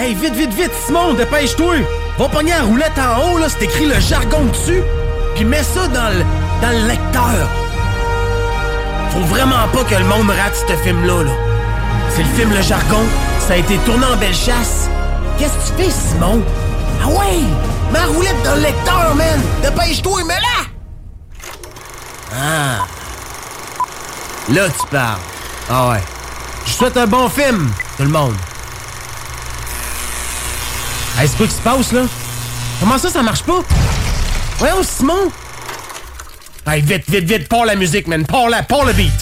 Hey, vite, vite, vite, Simon, dépêche-toi! Va pogner la roulette en haut, là, c'est écrit le jargon dessus, puis mets ça dans le, dans le lecteur. Faut vraiment pas que le monde rate ce film-là, là. C'est le film Le Jargon, ça a été tourné en belle chasse. Qu'est-ce que tu fais, Simon? Ah ouais! La roulette dans le lecteur, man! Dépêche-toi, mets-la! Ah. Là, tu parles. Ah ouais. Je souhaite un bon film, tout le monde. Hey, c'est quoi qui se passe, là? Comment ça, ça marche pas? Voyons, Simon! Hey, vite, vite, vite, pars la musique, man! Pars la, pars le beat!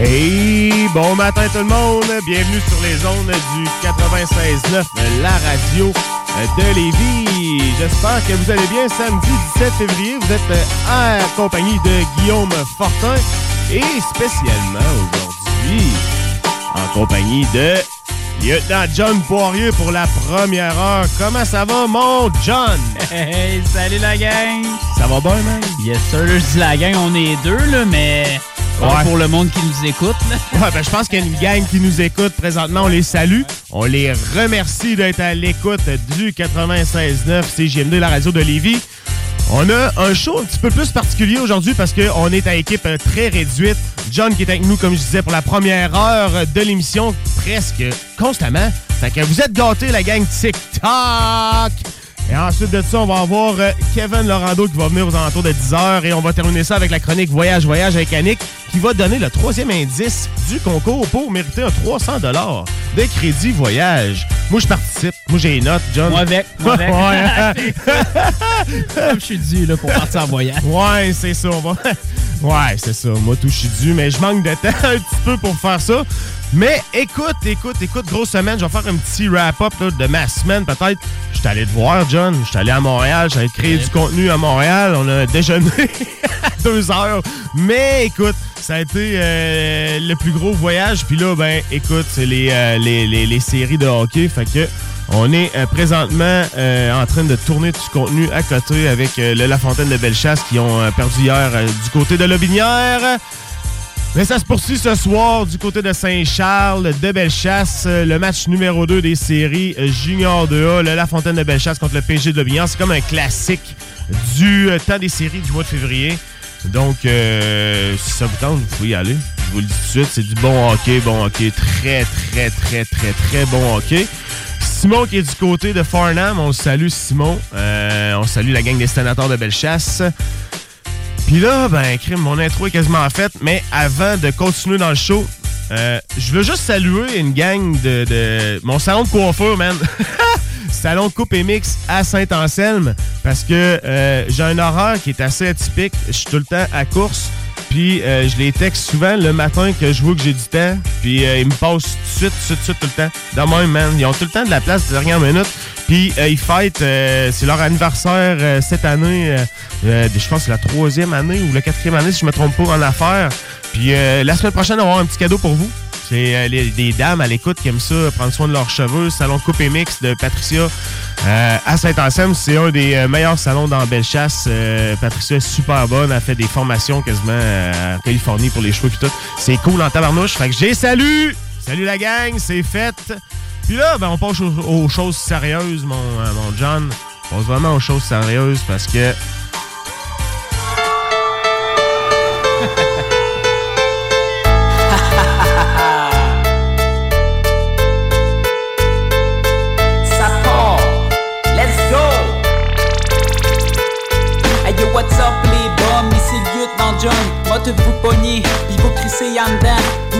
Hey, bon matin tout le monde! Bienvenue sur les ondes du 96.9, la radio de Lévis. J'espère que vous allez bien. Samedi 17 février, vous êtes euh, en compagnie de Guillaume Fortin et spécialement aujourd'hui en compagnie de Lieutenant John Poirier pour la première heure. Comment ça va, mon John? Hey, salut la gang! Ça va bien, man? Yes, sir. Je dis la gang, on est deux, là, mais Ouais. pour le monde qui nous écoute. Ouais, ben, je pense qu'il y a une gang qui nous écoute présentement. On les salue. On les remercie d'être à l'écoute du 96.9 CGMD, la radio de Lévis. On a un show un petit peu plus particulier aujourd'hui parce qu'on est à équipe très réduite. John qui est avec nous, comme je disais, pour la première heure de l'émission, presque constamment. Fait que vous êtes gâtés, la gang TikTok! Et ensuite de ça, on va avoir euh, Kevin Lorando qui va venir aux alentours de 10h et on va terminer ça avec la chronique Voyage Voyage avec Annick qui va donner le troisième indice du concours pour mériter un 300 de crédit voyage. Moi, je participe. Moi, j'ai les notes, John. Moi avec, moi avec. Je suis dû là, pour partir en voyage. Ouais, c'est ça. On va... Ouais, c'est ça. Moi, tout, je suis dû, mais je manque de temps un petit peu pour faire ça. Mais écoute, écoute, écoute, grosse semaine. Je vais faire un petit wrap-up de ma semaine, peut-être. Je suis allé te voir, John. Je suis allé à Montréal. J'allais créer Ouais. du contenu à Montréal. On a déjeuné à deux heures. Mais écoute, ça a été euh, le plus gros voyage. Puis là, ben, écoute, c'est les, euh, les, les, les séries de hockey. Fait que on est euh, présentement en train de tourner du contenu à côté avec le La Fontaine de Bellechasse qui ont perdu hier du côté de Lobinière. Mais ça se poursuit ce soir du côté de Saint-Charles, de Bellechasse, euh, le match numéro 2 des séries euh, Junior 2A, le La Fontaine de Bellechasse contre le PG de Lobinière. C'est comme un classique du euh, temps des séries du mois de février. Donc, si ça vous tente, vous pouvez y aller. Je vous le dis tout de suite, c'est du bon hockey, bon hockey, très, très, très, très, très bon hockey. Simon qui est du côté de Farnham, on salue Simon. On salue la gang des sénateurs de Bellechasse. Puis là, ben, crime, mon intro est quasiment faite, mais avant de continuer dans le show, euh, je veux juste saluer une gang de, de- mon salon de coiffure, man. salon Coupe et Mix à Saint-Anselme, parce que euh, j'ai un horaire qui est assez atypique. Je suis tout le temps à course. Puis euh, je les texte souvent le matin que je vois que j'ai du temps. Puis euh, ils me passent tout de suite, tout de suite, tout le temps. Dans même, man. Ils ont tout le temps de la place de dernière minute. Puis euh, ils fêtent, euh, c'est leur anniversaire euh, cette année. euh, je pense que c'est la troisième année ou la quatrième année, si je me trompe pas, en affaires. Puis la semaine prochaine, on va avoir un petit cadeau pour vous. C'est euh, les- des dames à l'écoute qui aiment ça, prendre soin de leurs cheveux. Salon Coupe et Mix de Patricia euh, à Saint-Anselme. C'est un des euh, meilleurs salons dans Bellechasse. Patricia est super bonne. Elle fait des formations quasiment en Californie pour les cheveux et tout. C'est cool en tabarnouche. Fait que j'ai salut! Salut la gang, c'est fait. Puis là, ben, on passe aux, choses sérieuses, mon, mon John. On passe vraiment aux choses sérieuses parce que.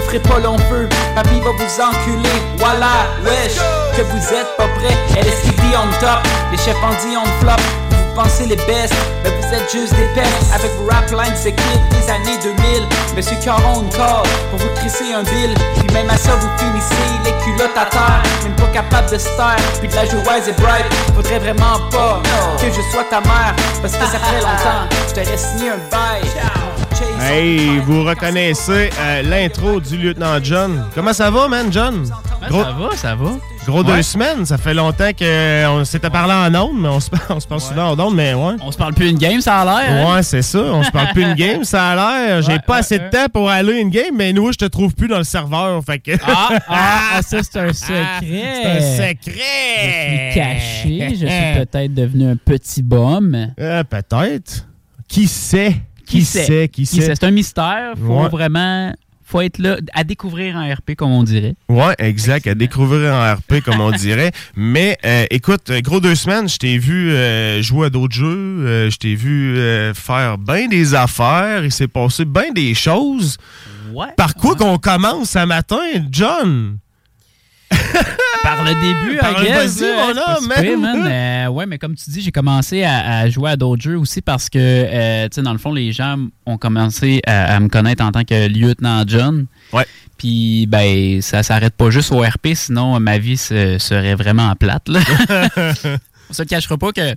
Ferez pas long feu, papy va vous enculer. Voilà, wesh, que vous êtes pas prêts. LSTD on top, les chefs en dit on flop. Vous pensez les best, mais vous êtes juste des pestes. Avec vos rap lines, c'est des années 2000. Monsieur Caron une corde pour vous crisser un bill. Puis même à ça, vous finissez les culottes à terre. Même pas capable de se taire, puis de la joie et bright. Faudrait vraiment pas que je sois ta mère. Parce que ça fait longtemps, je t'aurais signé un bail. Hey, vous reconnaissez euh, l'intro du lieutenant John. Comment ça va, man, John? Gros, Ça va, ça va. gros Ouais. deux semaines. Ça fait longtemps qu'on s'était parlé en ondes, mais on se, on se parle souvent en ondes, mais ouais. On se parle plus une game, ça a l'air. hein? Ouais, c'est ça. On se parle plus une game, ça a l'air. J'ai Ouais, pas ouais, assez de temps pour aller une game, mais nous, je te trouve plus dans le serveur. Fait que. Ah, ah, ah, ça, c'est un secret. C'est un secret! Je suis caché. Je suis peut-être devenu un petit bum. Euh, Peut-être. Qui sait? Qui, sait? Qui Qui sait? sait? C'est un mystère. Faut Ouais. vraiment. Faut être là à découvrir en RP, comme on dirait. Ouais, exact. À découvrir en RP, comme on dirait. Mais euh, écoute, euh, gros deux semaines, je t'ai vu euh, jouer à d'autres jeux. euh, je t'ai vu euh, faire bien des affaires. Il s'est passé bien des choses. Ouais. Par quoi qu'on commence ce matin, John? Par le début, Par I le- guess, là, man. man. Euh, ouais, mais comme tu dis, j'ai commencé à, à jouer à d'autres jeux aussi parce que, euh, tu sais, dans le fond, les gens ont commencé à, à me connaître en tant que lieutenant John. Ouais. Puis, ben, ça s'arrête pas juste au RP, sinon ma vie se- serait vraiment plate. Là. On se cachera pas que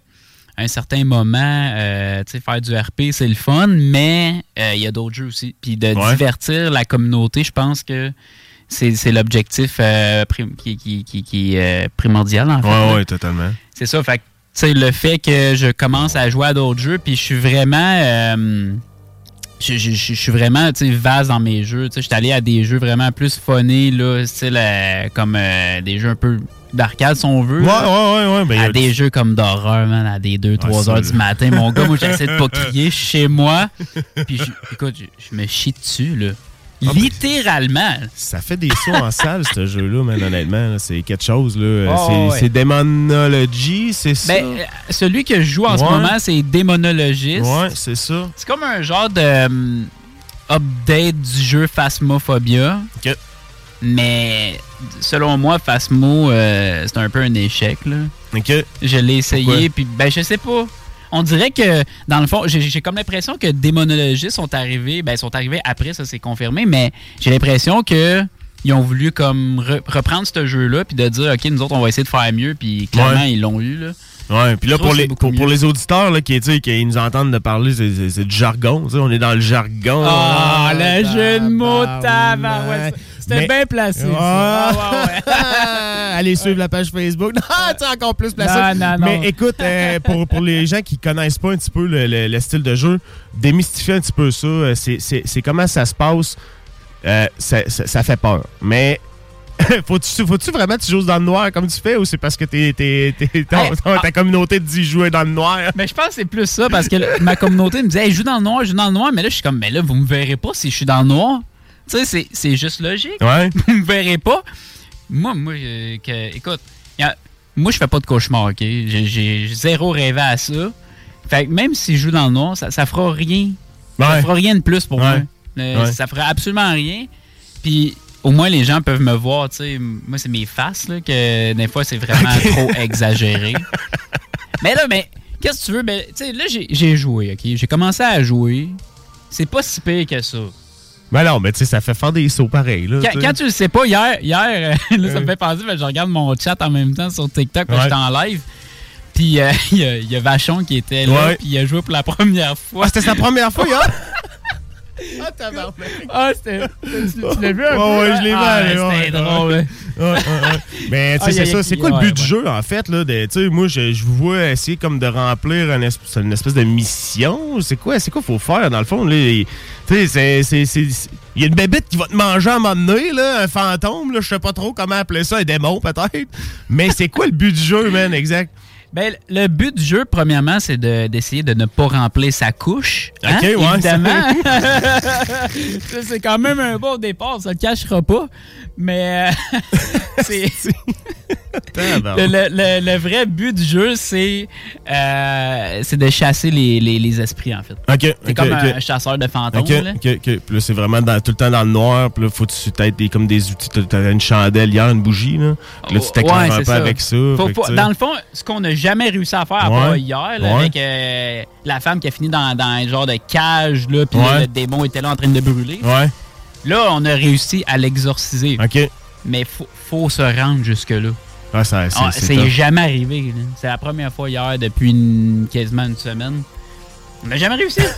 à un certain moment, euh, tu sais, faire du RP, c'est le fun, mais euh, il y a d'autres jeux aussi. Puis de Ouais. divertir la communauté, je pense que c'est l'objectif euh, qui, qui, qui, qui est euh, primordial, en fait. Ouais, là. ouais, totalement. C'est ça. Fait que, le fait que je commence à jouer à d'autres jeux, puis je suis vraiment. euh, je, je- je- je suis vraiment vaste dans mes jeux. Tu sais, Je suis allé à des jeux vraiment plus funnés, là, style euh, comme euh, des jeux un peu d'arcade, si on veut. Ouais, là. ouais, ouais, ouais. Ben, à des jeux comme d'horreur, man, à des 2-3 ça, heures du matin. Mon gars, moi, j'essaie de pas crier chez moi. Puis, écoute, je, je me chie dessus, là. Ah, mais- Littéralement. Ça fait des sauts en salle, ce jeu-là, man, honnêtement. C'est quelque chose, là. Oh, c'est ouais. c'est Demonology, c'est ça? Ben, euh, celui que je joue en ce moment, c'est Démonologiste. ouais, c'est ça. C'est comme un genre de hum, update du jeu Phasmophobia. Ok. Mais selon moi, Phasmo, euh, c'est un peu un échec. Là. OK. Je l'ai essayé, puis ben je sais pas. On dirait que, dans le fond, j'ai comme l'impression que démonologistes sont arrivés, ben ils sont arrivés après, ça c'est confirmé, mais j'ai l'impression que ils ont voulu comme re- reprendre ce jeu-là, puis de dire, OK, nous autres, on va essayer de faire mieux, puis clairement, Ouais. ils l'ont eu, là. Ouais, puis là, pour les, pour, les auditeurs là, qui, nous entendent de parler, c'est- du jargon. tu sais, On est dans le jargon. Ah, le jeu de mots, tabarnak. tabarouette. C'était Mais- bien placé. Ah. Ah, ouais, ouais. Allez suivre la page Facebook. Non, tu encore plus placé. Non, non, non. Mais écoute, euh, pour, pour les gens qui connaissent pas un petit peu le, le- le style de jeu, démystifier un petit peu ça. euh, C'est c'est- c'est comment ça se passe. Euh, ça, ça- ça fait peur. Mais faut-tu faut vraiment que tu joues dans le noir comme tu fais ou c'est parce que t'es, ton- ta communauté te dit jouer dans le noir? Mais je pense que c'est plus ça parce que ma communauté me disait hey, joue dans le noir, joue dans le noir. Mais là, je suis comme, mais là, vous me verrez pas si je suis dans le noir. Tu sais, c'est- c'est juste logique. Ouais. Vous me verrez pas. Moi, moi, euh, que, écoute, a- moi, je fais pas de cauchemar, OK? J'ai- zéro rêvé à ça. Fait que même si je joue dans le noir, ça, ça fera rien. Ça Ouais. fera rien de plus pour Ouais. moi. Euh, Ouais. Ça fera absolument rien. Puis au moins, les gens peuvent me voir, tu sais. Moi, c'est mes faces, là, que des fois, c'est vraiment trop exagéré. mais là, mais, qu'est-ce que tu veux? Ben, tu sais, là, j'ai- j'ai joué, OK? J'ai commencé à jouer. C'est pas si pire que ça. Ben non, mais tu sais, ça fait faire des sauts pareils. Là, Quand, tu sais. quand tu le sais pas, hier, hier euh, là, ça me Euh. fait penser, que je regarde mon chat en même temps sur TikTok, quand Ouais. j'étais en live. Puis euh, il y, a- il y a Vachon qui était là, puis il a joué pour la première fois. Ah, c'était sa première fois, hier? Ah, tabarnak. Ah, c'était. Tu, tu l'as vu un Ouais, peu? ouais, hein? je l'ai vu, Ah, C'était ouais. drôle. hein. Mais tu sais, Ah, c'est ça. C'est quoi le ouais, but du ouais. jeu, en fait? Là, tu sais, moi, je, je vous vois essayer comme de remplir une espèce, une espèce de mission. C'est quoi c'est quoi qu'il faut faire, dans le fond? Tu sais, c'est- c'est- c'est- il y a une bébête qui va te manger à un moment donné, là, un fantôme. Là, je sais pas trop comment appeler ça, un démon, peut-être. Mais c'est quoi le but du jeu, man, exact? Ben, le but du jeu, premièrement, c'est de- d'essayer de, ne pas remplir sa couche. Hein, Ok, ouais, Évidemment. Ça, c'est quand même un bon départ, ça le cachera pas. Mais euh, c'est. Le, le- le- le vrai but du jeu, c'est euh, de chasser les, les- les esprits, en fait. OK, C'est comme un chasseur de fantômes. OK, là. Puis là, c'est vraiment dans- tout le temps dans le noir. Puis là, faut que tu des, comme des outils. T'as- T'as une chandelle hier, une bougie, là. Puis là, tu t'éclaires Ouais, un c'est peu ça. avec ça. Faut tu dans le fond, ce qu'on n'a jamais réussi à faire à Ouais. part hier, là, Ouais. avec euh, la femme qui a fini dans, dans un genre de cage, là, puis le démon était là en train de brûler. Ouais, Là, on a réussi à l'exorciser. OK. Mais faut, faut se rendre jusque-là. Ouais, ça, c'est, Ah, c'est jamais arrivé. C'est la première fois hier depuis une- quasiment une semaine. On n'a jamais réussi.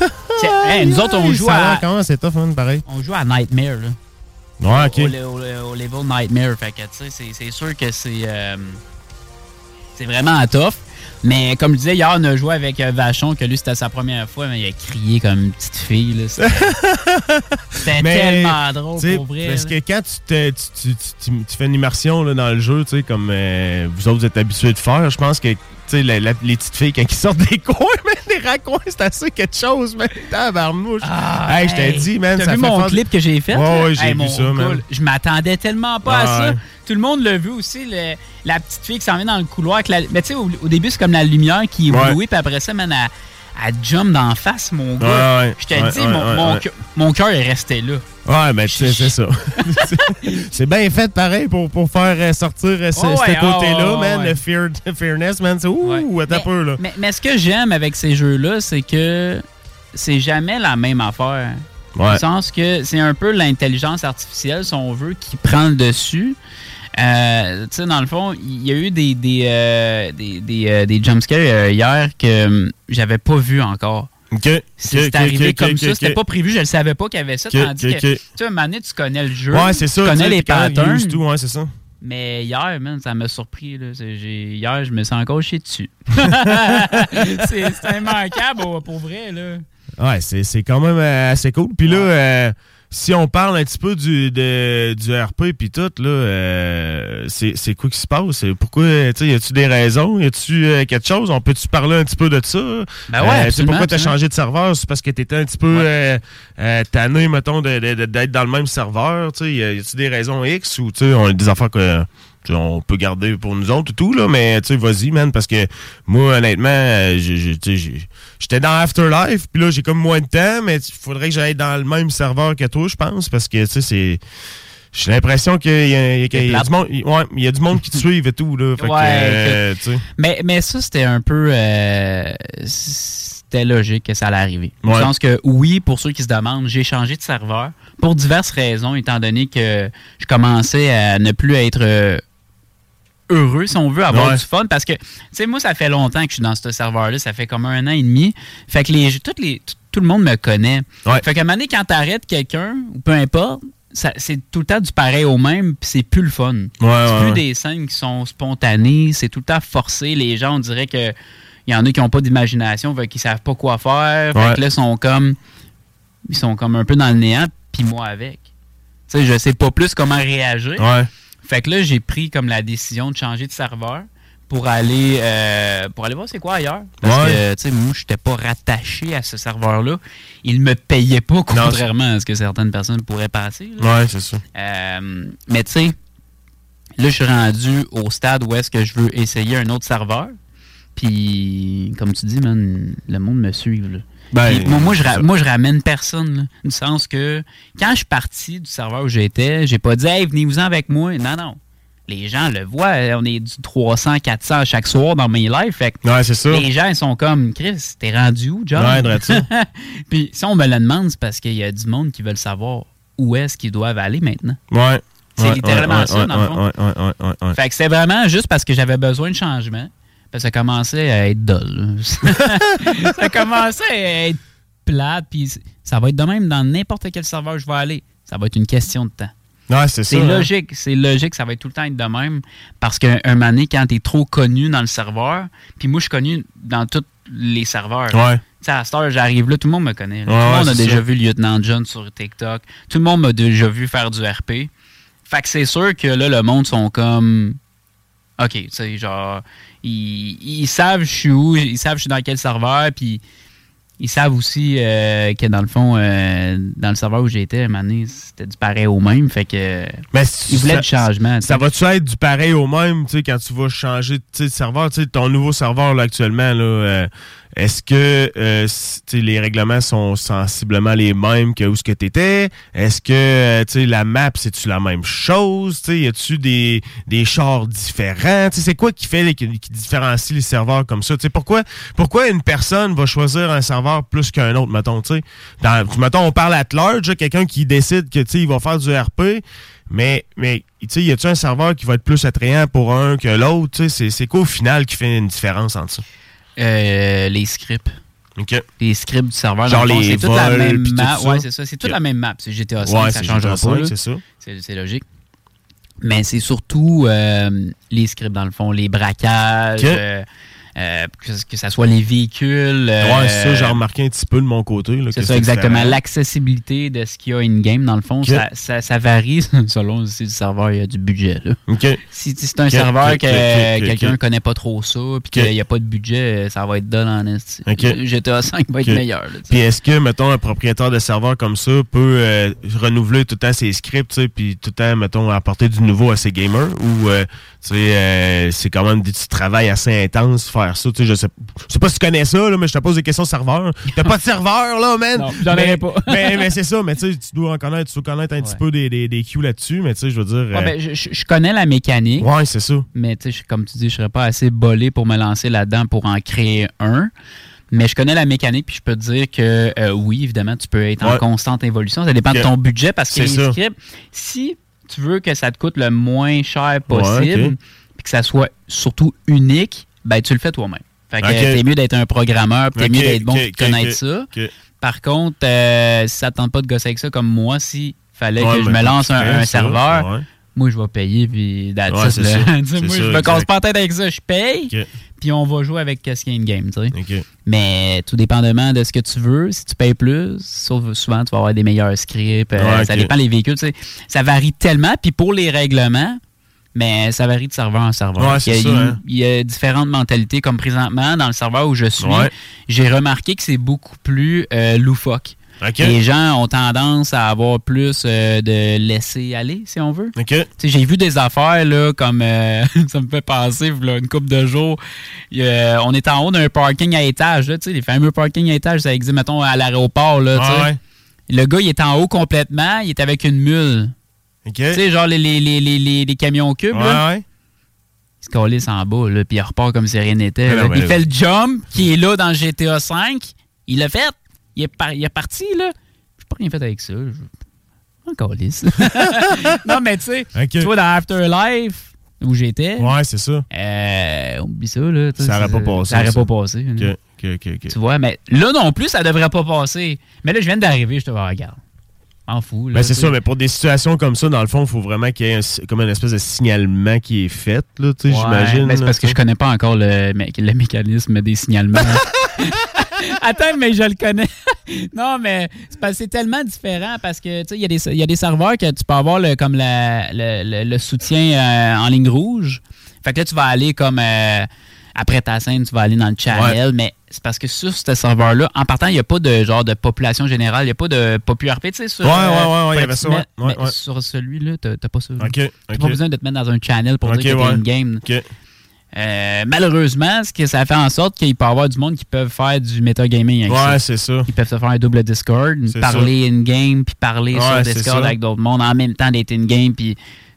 Hey, nous autres, on joue, à, Comment c'est tough, man, pareil. on joue à Nightmare. Là. Ouais, OK. au, au- au level Nightmare. Fait que, tu sais, c'est sûr que c'est. euh, c'est vraiment tough. Mais comme je disais, hier, on a joué avec euh, Vachon, que lui, c'était sa première fois, mais il a crié comme une petite fille. là. C'était tellement drôle, pour vrai. Parce là. que quand tu, te- tu, fais une immersion là, dans le jeu, tu sais, comme euh, vous autres vous êtes habitués de faire, je pense que tu sais, les petites filles, quand ils sortent des coins, mais des raccoins, c'est assez quelque chose, man. Tabarnouche. Ah, hey, je t'ai dit, man, T'as vu mon clip que j'ai fait? Ouais, j'ai Hey, vu ça, man. Je m'attendais tellement pas à ça. ouais. Tout le monde l'a vu aussi, le- la petite fille qui s'en vient dans le couloir. Avec la, mais tu sais, au, au début, c'est comme la lumière qui est Ouais. puis après ça, man, elle, elle jump d'en face, mon gars. Ouais, ouais, je te ouais, dis, mon, mon mon cœur est resté là. Ouais, ben tu sais, c'est ça. c'est bien fait pareil pour, pour faire euh, sortir euh, ce, Oh, côté-là, man, le fear, fairness, man. C'est ouh, attends mais, peu, là. Mais, mais ce que j'aime avec ces jeux-là, c'est que c'est jamais la même affaire. Dans Ouais. le sens que c'est un peu l'intelligence artificielle, si on veut, qui prend le dessus. Euh, tu sais, dans le fond, il y a eu des, des, euh, des, des, euh, des jumpscares euh, hier que hum, j'avais pas vu encore. OK. C'est OK, arrivé comme ça, c'était pas prévu, je le savais pas qu'il y avait ça. Tandis que, tu sais, donné, tu connais le jeu, Ouais, c'est ça. tu connais les patterns. used to, ouais, c'est ça. Mais hier, man, ça m'a surpris. Là. Hier, je me sens encore dessus. c'est immanquable, pour vrai. Là. Ouais, c'est quand même assez cool. Puis là, si on parle un petit peu du, de- du RP puis tout, là, euh, c'est c'est quoi qui se passe? Pourquoi, tu sais, y a-tu des raisons? Y a-tu euh, quelque chose? On peut-tu parler un petit peu de ça? Ben ouais, c'est pourquoi t'as changé de serveur? C'est parce que t'étais un petit peu euh, euh, tanné, mettons, d'être dans le même serveur. Tu y a-tu des raisons X ou, tu on a des affaires que... tu On peut garder pour nous autres et tout, là, mais tu sais, vas-y, man, parce que moi, honnêtement, euh, j'ai- j'étais dans Afterlife, puis là, j'ai comme moins de temps, mais il faudrait que j'aille dans le même serveur que toi, je pense, parce que, tu sais, c'est... J'ai l'impression qu'il y y a- y du monde, ouais, il y a du monde qui te suive et tout, là. Fait que, Ouais, euh. Mais, mais ça, c'était un peu. euh, c'était logique que ça allait arriver. Ouais. le sens que, oui, pour ceux qui se demandent, j'ai changé de serveur pour diverses raisons, étant donné que je commençais à ne plus être euh, heureux, si on veut, avoir Ouais. du fun. Parce que, tu sais, moi, ça fait longtemps que je suis dans ce serveur-là. Ça fait comme un an et demi. Fait que les, toutes les, tout, tout le monde me connaît. Ouais. Fait qu'à un moment donné, quand t'arrêtes quelqu'un, ou peu importe, c'est tout le temps du pareil au même, puis c'est plus le fun. Ouais, c'est ouais, plus des scènes qui sont spontanées, c'est tout le temps forcé. Les gens, on dirait que il y en a qui n'ont pas d'imagination, qu'ils savent pas quoi faire. Fait que là, ils sont comme ils sont comme un peu dans le néant, puis moi avec. Tu sais, je sais pas plus comment réagir. Ouais. Fait que là, j'ai pris comme la décision de changer de serveur pour aller euh, pour aller voir c'est quoi ailleurs. Parce Ouais. que, tu sais, moi, je n'étais pas rattaché à ce serveur-là. Il me payait pas, contrairement à ce que certaines personnes pourraient penser. là. Ouais, c'est ça. Euh, mais tu sais, là, je suis rendu au stade où est-ce que je veux essayer un autre serveur. Puis, comme tu dis, man, le monde me suit. Là. Ben, moi, moi, je moi, je ramène personne. Là, du sens que quand je suis parti du serveur où j'étais, j'ai pas dit, hey, venez-vous-en avec moi. Non, non. Les gens le voient. On est du 300, 400 à chaque soir dans mes lives. Fait que Ouais, c'est ça. les gens, ils sont comme, Chris, t'es rendu où, John? Ouais. Puis si on me le demande, c'est parce qu'il y a du monde qui veulent savoir où est-ce qu'ils doivent aller maintenant? Ouais. C'est Ouais, littéralement ça, dans le fond. Fait que c'est vraiment juste parce que j'avais besoin de changement. Ça commençait à être dull. là. ça commençait à être plate. Puis ça va être de même dans n'importe quel serveur je vais aller. Ça va être une question de temps. Ouais, c'est hein. logique. C'est logique. Ça va être tout le temps être de même. Parce qu'un un moment donné, quand t'es trop connu dans le serveur, puis moi, je suis connu dans tous les serveurs. Ouais. Tu à cette heure, j'arrive là, tout le monde me connaît. Ouais, tout le monde a déjà ça. vu Lieutenant John sur TikTok. Tout le monde m'a déjà vu faire du RP. Fait que c'est sûr que là, le monde sont comme. OK, tu sais, genre, ils, ils savent je suis où, ils savent je suis dans quel serveur, puis ils savent aussi euh, que dans le fond, euh, dans le serveur où j'étais, c'était du pareil au même, fait que Mais ils voulaient ça- du changement. Ça va-tu être du pareil au même, tu sais, quand tu vas changer de serveur, tu sais, ton nouveau serveur, là, actuellement, là, euh, est-ce que, euh, tu les règlements sont sensiblement les mêmes que où ce que t'étais? Est-ce que, euh, tu la map, c'est-tu la même chose? Tu sais, y a-tu des, des chars différents? Tu c'est quoi qui fait, qui, qui différencie les serveurs comme ça? Tu pourquoi, pourquoi une personne va choisir un serveur plus qu'un autre, mettons, tu sais? Mettons, on parle à large, quelqu'un qui décide que, tu il va faire du RP, mais, mais tu y a-tu un serveur qui va être plus attrayant pour un que l'autre? Tu c'est quoi au final qui fait une différence entre ça? Euh, les scripts. OK. Les scripts du serveur. Genre dans le fond, les toute la même map. Ouais, c'est ça. C'est toute la même map. C'est GTA 5, Ouais, ça changera GTA pas. 5, là. c'est ça. C'est logique. Mais c'est surtout euh, les scripts, dans le fond, les braquages, euh, euh, que, que ça soit les véhicules. euh, ouais, ça, j'ai remarqué un petit peu de mon côté. C'est ça, exactement. L'accessibilité de ce qu'il y a in-game, dans le fond, ça, ça, ça varie selon aussi le serveur, il y a du budget. là. Si, si c'est un serveur que quelqu'un ne connaît pas trop ça, puis qu'il n'y a pas de budget, ça va être done en. GTA 5 va être meilleur. Puis est-ce que, mettons, un propriétaire de serveur comme ça peut euh, renouveler tout le temps ses scripts, puis tout le temps, mettons, apporter du nouveau à ses gamers? Ou, euh, tu sais, euh, c'est quand même du travail assez intense faire ça, tu sais, je sais, je sais pas si tu connais ça, là, mais je te pose des questions serveur. T'as pas de serveur, là, man? Non, j'en mais, aurais pas. mais, mais c'est ça, mais tu sais, tu dois en connaître, tu dois connaître un petit peu des, des, des cues là-dessus, mais tu sais, je veux dire... Ouais, euh, ben, je, connais la mécanique, ouais, c'est ça. mais tu sais, comme tu dis, je serais pas assez bolé pour me lancer là-dedans pour en créer un. Mais je connais la mécanique, puis je peux te dire que euh, oui, évidemment, tu peux être en constante évolution. Ça dépend de ton budget parce que les scripts, si tu veux que ça te coûte le moins cher possible, Ouais, ok. puis que ça soit surtout unique, ben tu le fais toi-même. Fait que t'es mieux d'être un programmeur, t'es mieux d'être bon ok, connaître ça. Par contre, euh, si ça ne tente pas de gosser avec ça, comme moi, s'il fallait Ouais, que je mais me lance un, fais un ça, serveur, ouais. moi, je vais payer, puis Ouais, ça. Moi, je me casse pas la tête avec ça. Je paye, puis on va jouer avec ce qu'il y a in-game, tu sais. ok. Mais tout dépendamment de ce que tu veux, si tu payes plus, sauf souvent, tu vas avoir des meilleurs scripts. euh, Ça dépend des véhicules. Ça varie tellement. Puis pour les règlements, mais ça varie de serveur en serveur. Ouais, c'est il, y a, ça, hein. il y a différentes mentalités. Comme présentement, dans le serveur où je suis, Ouais. j'ai remarqué que c'est beaucoup plus euh, loufoque. Les gens ont tendance à avoir plus euh, de laisser aller, si on veut. J'ai vu des affaires là, comme euh, ça me fait penser, là, une couple de jours. on est en haut d'un parking à étage, là, tu sais, les fameux parkings à étage, ça existe, mettons, à l'aéroport. Là. Ah ouais. Le gars, il est en haut complètement, il est avec une mule. Tu sais, genre les, les, les, les, les- les camions cubes. là. Ouais. Il se calisse en bas, là, puis il repart comme si rien n'était. Il fait le jump qui est là dans GTA V. Il l'a fait. Il est, par- il est parti, là. J'ai pas rien fait avec ça. Je... Un calisse. non, mais tu sais, tu vois, dans Afterlife, où j'étais, Ouais, c'est ça. euh, oublie ça, là. Ça aurait c'est- pas passé, Ça aurait ça. pas passé. Tu vois, mais là non plus, ça devrait pas passer. Mais là, je viens d'arriver, je te vois, regarde. En fou, là. Ben, c'est ça, mais pour des situations comme ça, dans le fond, il faut vraiment qu'il y ait un- comme une espèce de signalement qui est fait, là, tu sais, Ouais, j'imagine. Mais c'est parce que je connais pas encore le, mé- le mécanisme des signalements. Attends, mais je le connais. non, mais c'est tellement différent parce que, tu sais, il y, a des- il y a des serveurs que tu peux avoir le, comme la- le, le- le soutien euh, en ligne rouge. Fait que là, tu vas aller comme euh, après ta scène, tu vas aller dans le channel, mais c'est parce que sur ce serveur-là, en partant, il n'y a pas de genre de population générale, il n'y a pas de popularité, tu sais. sur, Ouais, euh, ouais, ouais, ouais, il y avait ça, ouais, ouais, mais ouais. Sur celui-là, t'as pas ça. pas besoin de te mettre dans un channel pour Ok, dire que t'es ouais. in-game. Euh, malheureusement, ce que ça fait en sorte qu'il peut y avoir du monde qui peuvent faire du metagaming avec Ouais, c'est ça. Ils peuvent se faire un double Discord, parler in-game, puis parler Ouais, sur Discord avec d'autres mondes en même temps d'être in-game. Puis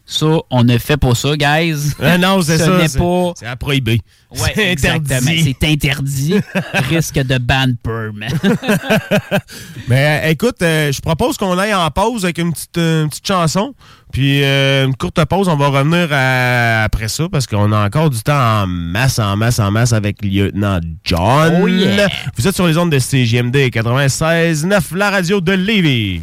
ça, on ne fait pas ça, guys. Ah, non, c'est Ce ça. n'est pas- C'est à prohiber. Ouais, c'est exactement. interdit. C'est interdit. Risque de ban perm. Mais euh, écoute, euh, je propose qu'on aille en pause avec une petite, euh, une petite chanson. Puis une courte pause, on va revenir à- après ça parce qu'on a encore du temps en masse, en masse, en masse avec Lieutenant John. Oh yeah. Vous êtes sur les ondes de CGMD 96.9, la radio de Lévis.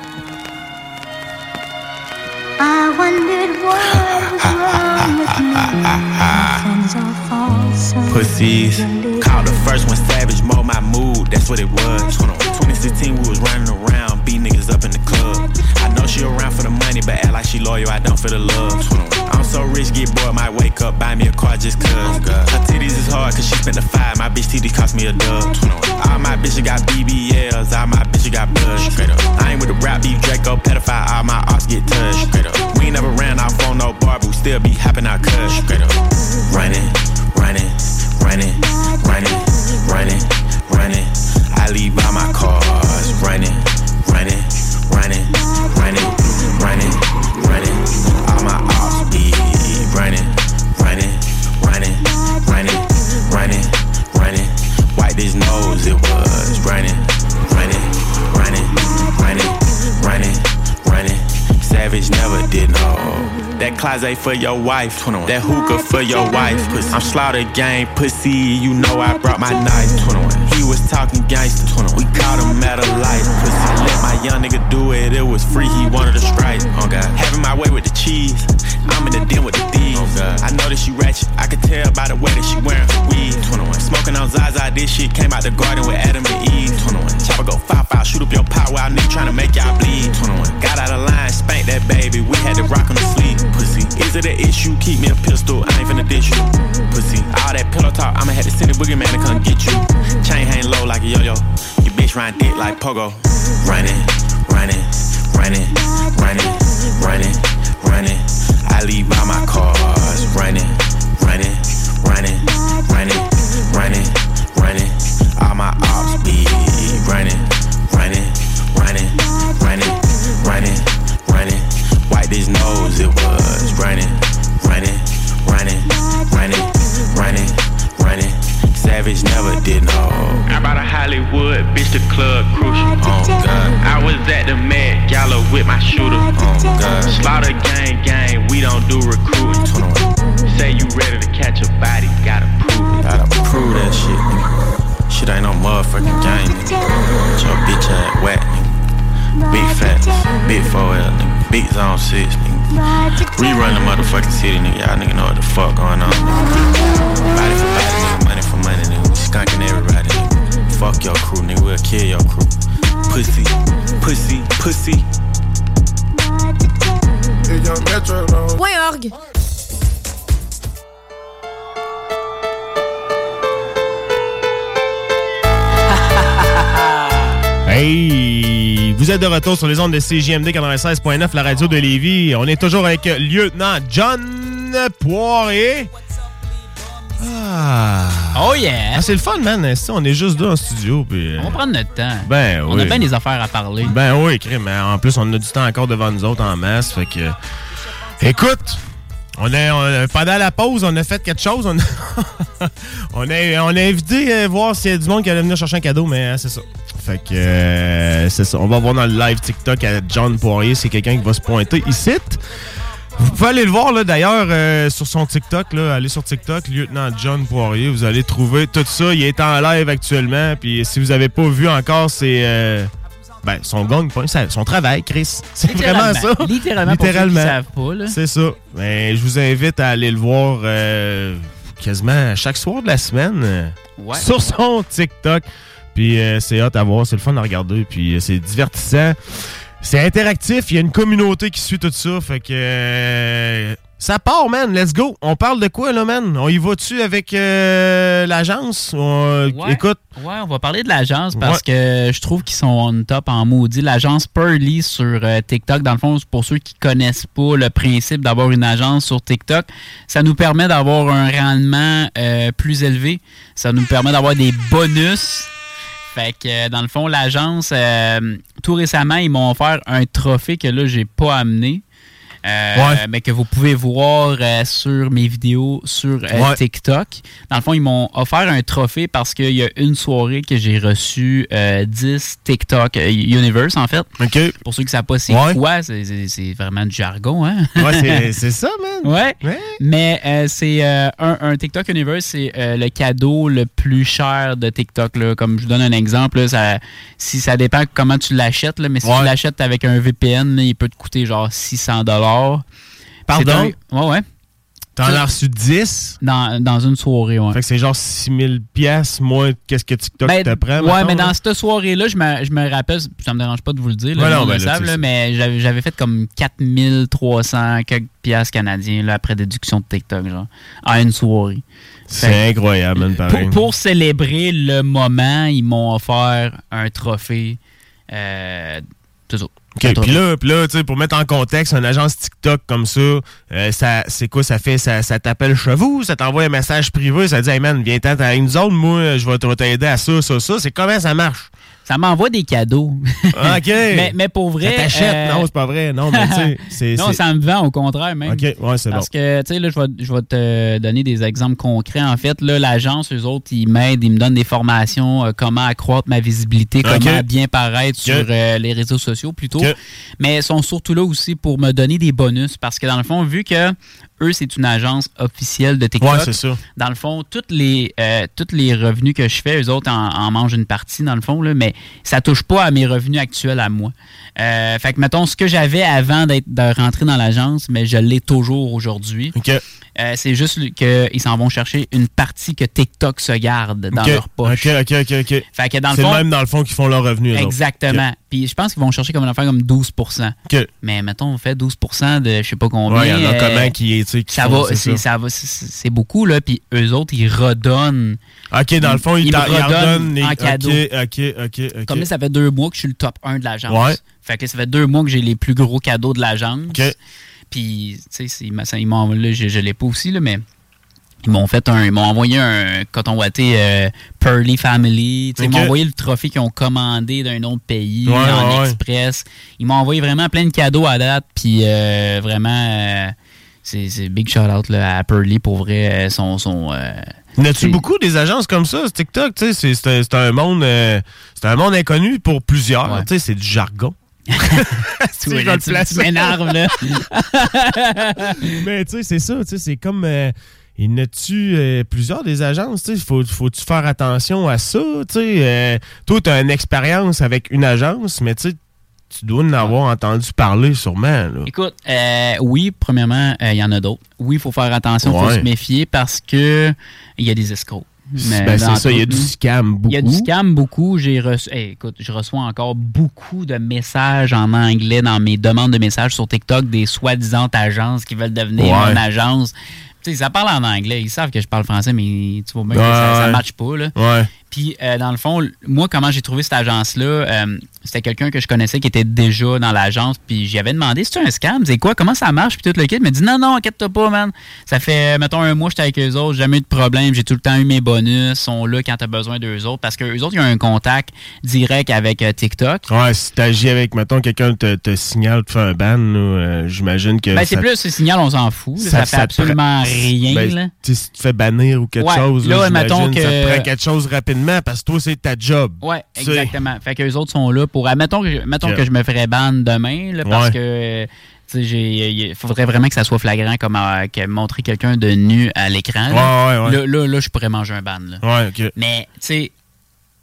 I wondered what was wrong with me. My friends all fall so Pussies. Called the first one savage, mold my mood, that's what it was. 2016, we was running around, beat up in the club. I know she around for the money, but act like she loyal, I don't for the love. I'm so rich, get bored, might wake up, buy me a car just cuz. Her titties is hard, cause she spent the five, my bitch titties cost me a dub. All my bitches got BBLs, all my bitches got. Straight. I ain't with the rap beef, Draco, pedophile, all my arts get touched. We ain't never ran off on no bar, but we still be hopping out cuz. Running, running, running, running, running, running. I leave That closet for your wife, that hookah for your wife. Pussy. I'm slaughter gang pussy, you know I brought my knife. He was talking gangster, we caught him at a light. Pussy. I let my young nigga do it, it was free, he wanted a strike. Oh God. Having my way with the cheese, I'm in the den with the thieves. Oh, I know that she ratchet, I could tell by the way that she wearing her weed. 21. Smoking on Zaza, this shit came out the garden with Adam and Eve. 21. Chopper go five five, shoot up your pot while nigga tryna make y'all bleed. 21. Got out of line, spanked that baby, we had to rock on the sleep. Pussy, is it an issue? Keep me a pistol, I ain't finna dish you. Pussy, all that pillow talk, I'ma have to send a boogeyman to come get you. Chain hang low like a yo-yo, your bitch ride dick like pogo. Running, running, running, running, running, running. I leave by my cars. Running, running, running, running, running, running. All my ops be running, running, running, running, running, running. Wipe his nose, it was running, running, running, running. Savage never did no. I brought a Hollywood, bitch, the club crucial. Oh God. I was at the Met Gala with my shooter. Oh God. Slaughter gang, gang, we don't do recruiting. Say you ready to catch a body, gotta prove it. Gotta prove that shit, nigga. Shit ain't no motherfucking game, nigga. Your bitch ass whack, nigga. Big facts, big 4L, nigga. Big zone 6, nigga. We run the motherfucking city, nigga. Y'all nigga know what the fuck going on. Nigga. Body Money for money, nigga. We skunking everybody, nigga. Fuck your crew, nigga. We'll kill your crew. Pussy, pussy, pussy. Point org. Hey! Vous êtes de retour sur les ondes de CJMD 96.9, la radio de Lévis. On est toujours avec lieutenant John Poirier. Ah! Oh yeah! Ah, c'est le fun, man. Si, On est juste deux en studio. Puis, euh, On va prendre notre temps. Ben On a bien des affaires à parler. Ben oui, mais En plus, on a du temps encore devant nous autres en masse. Fait que. Écoute! On a, on a- pendant la pause, on a fait quelque chose. On a, on a, on a invité euh, voir s'il y a du monde qui allait venir chercher un cadeau, mais euh, c'est ça. Fait que euh, c'est ça. On va voir dans le live TikTok à John Poirier, c'est quelqu'un qui va se pointer ici. Vous pouvez aller le voir là d'ailleurs euh, sur son TikTok. Là, allez sur TikTok, lieutenant John Poirier. Vous allez trouver tout ça. Il est en live actuellement. Puis si vous avez pas vu encore, c'est euh, ben, son gang, son travail, Chris. C'est vraiment ça. Littéralement, Littéralement. savent pas, là. C'est ça. Ben, je vous invite à aller le voir euh, quasiment chaque soir de la semaine Ouais. sur son TikTok. Puis c'est hot à voir, c'est le fun à regarder, puis c'est divertissant. C'est interactif, il y a une communauté qui suit tout ça, fait que euh, ça part, man, let's go. On parle de quoi, là, man? On y va-tu avec euh, l'agence? Ouais. Écoute, Ouais, on va parler de l'agence parce Ouais. que je trouve qu'ils sont on top en maudit. L'agence Pearly sur euh, TikTok, dans le fond, pour ceux qui connaissent pas le principe d'avoir une agence sur TikTok, ça nous permet d'avoir un rendement euh, plus élevé. Ça nous permet d'avoir des bonus. Fait que, euh, dans le fond, l'agence, euh, tout récemment, ils m'ont offert un trophée que là, j'ai pas amené. Euh, Ouais. mais que vous pouvez voir euh, sur mes vidéos sur euh, Ouais. TikTok. Dans le fond, ils m'ont offert un trophée parce qu'il y a une soirée que j'ai reçu euh, 10 TikTok Universe, en fait. OK. Pour ceux qui ne savent pas c'est Ouais. quoi, c'est- vraiment du jargon, hein? Ouais, c'est- ça, man. Ouais. Ouais. Mais c'est un, un TikTok Universe, c'est le cadeau le plus cher de TikTok. Là. Comme je vous donne un exemple, là, ça, si ça dépend comment tu l'achètes, mais si Ouais. tu l'achètes avec un VPN, il peut te coûter genre 600 dollars. Pardon? Ouais, ouais. T'en as reçu 10? Dans, dans une soirée, ouais. Fait que c'est genre 6000 pièces moins qu'est-ce que TikTok Ben, te prend. ouais, mais là? dans cette soirée-là, je me, je me rappelle, ça me dérange pas de vous le dire, là, Ouais, le non, monde ben le là, savent, mais j'avais fait comme 4300 quelques piastres canadiens là, après déduction de TikTok, genre, à une soirée. C'est incroyable, man, pareil. Pour, pour célébrer le moment, ils m'ont offert un trophée. Euh, ça. OK, puis là, puis là tu sais, pour mettre en contexte, une agence TikTok comme ça, euh, ça c'est quoi ça fait? Ça, ça t'appelle chez vous, ça t'envoie un message privé, ça dit Hey man, viens-t'en à une zone, moi, je vais t'aider à ça, ça, ça. C'est comment ça marche? Ça m'envoie des cadeaux. OK. mais, mais pour vrai. Ça t'achète? euh, Non, c'est pas vrai. Non, mais tu sais, non, ça me vend au contraire même. OK, ouais, c'est bon. Parce que, tu sais, là, je vais, je vais te donner des exemples concrets. En fait, là, l'agence, eux autres, ils m'aident, ils me donnent des formations, euh, comment accroître ma visibilité, comment bien paraître sur euh, les réseaux sociaux plutôt. Mais ils sont surtout là aussi pour me donner des bonus. Parce que, dans le fond, vu que eux, c'est une agence officielle de TikTok, Ouais, c'est ça. dans le fond, toutes les, euh, tous les revenus que je fais, eux autres en, en mangent une partie, dans le fond, là, mais ça touche pas à mes revenus actuels à moi. Euh, fait que, mettons, ce que j'avais avant d'être, de rentrer dans l'agence, mais je l'ai toujours aujourd'hui. OK. Euh, c'est juste qu'ils s'en vont chercher une partie que TikTok se garde dans leur poche. OK, OK, OK, OK. Fait que dans le C'est même dans le fond qu'ils font leur revenu. eux autres. Exactement. Puis je pense qu'ils vont chercher comme une affaire comme 12% OK. Mais mettons, on fait 12% de je sais pas combien. Ouais, il y en a euh, comment qui, tu sais, qui ça font, va, c'est ça. va, c'est- beaucoup, là. Puis eux autres, ils redonnent. OK, dans le fond, ils, redonnent les... en cadeau. OK, OK, OK, OK. Comme là, ça fait deux mois que je suis le top 1 de l'agence. Ouais. Fait que ça fait deux mois que j'ai les plus gros cadeaux de l'agence. Puis, tu sais, ils m'ont, là, je, je l'ai pas aussi, là, mais ils m'ont fait un, ils m'ont envoyé un coton watté euh, Pearly Family. Ils m'ont envoyé le trophée qu'ils ont commandé d'un autre pays Ouais, en ouais, express. Ils m'ont envoyé vraiment plein de cadeaux à date. Puis, euh, vraiment, euh, c'est, c'est big shout out là, à Pearly pour vrai. euh, Son, son, euh, N'as-tu beaucoup des agences comme ça, ce TikTok? Tu sais, c'est- c'est un, c'est un monde c'est un monde inconnu pour plusieurs. Ouais. Tu sais, c'est du jargon. tu là, le tu, m'énerves, là. Mais tu sais, c'est ça. Tu sais, c'est comme. Euh, il y en a-tu euh, plusieurs des agences? Tu sais, faut, faut-tu faire attention à ça? Tu sais, euh, toi, tu as une expérience avec une agence, mais tu dois en avoir entendu parler sûrement. Là. Écoute, euh, oui, premièrement, euh, il y en a d'autres. Oui, il faut faire attention, il faut se méfier parce que il y a des escrocs. Mais Ben, c'est ça, il y a du scam beaucoup. Il y a du scam beaucoup. J'ai reçu, hey, écoute, je reçois encore beaucoup de messages en anglais dans mes demandes de messages sur TikTok des soi-disant agences qui veulent devenir Ouais. une agence. Tu sais, ça parle en anglais. Ils savent que je parle français, mais tu vois bien que Ouais, ça, ça ouais. matche pas. Là. Ouais. Puis, euh, dans le fond, moi, comment j'ai trouvé cette agence-là, euh, c'était quelqu'un que je connaissais qui était déjà dans l'agence. Puis, j'y avais demandé, c'est un scam? C'est quoi? Comment ça marche? Puis, tout le kit. Il m'a dit, non, non, inquiète-toi pas, man. Ça fait, mettons, un mois que j'étais avec eux autres. Jamais eu de problème. J'ai tout le temps eu mes bonus. Ils sont là quand t'as besoin d'eux autres. Parce qu'eux autres, ils ont un contact direct avec euh, TikTok. Ouais, si t'agis avec, mettons, quelqu'un te, te signale, te fait un ban, j'imagine que. Ben, c'est ça- plus, ce signal, on s'en fout. là. Ça, fait absolument rien, Ben, là. si tu te fais bannir ou quelque Ouais, chose, là, là, mettons ça que- te prend quelque chose rapidement parce que toi, c'est ta job. Sais. exactement. Fait que les autres sont là pour. Que, mettons Ok. que je me ferais ban demain, là, parce Ouais. que. euh, Il faudrait vraiment que ça soit flagrant comme euh, que montrer quelqu'un de nu à l'écran. là. Ouais, ouais, ouais. Là, là, là, je pourrais manger un ban. Là. Mais, tu sais,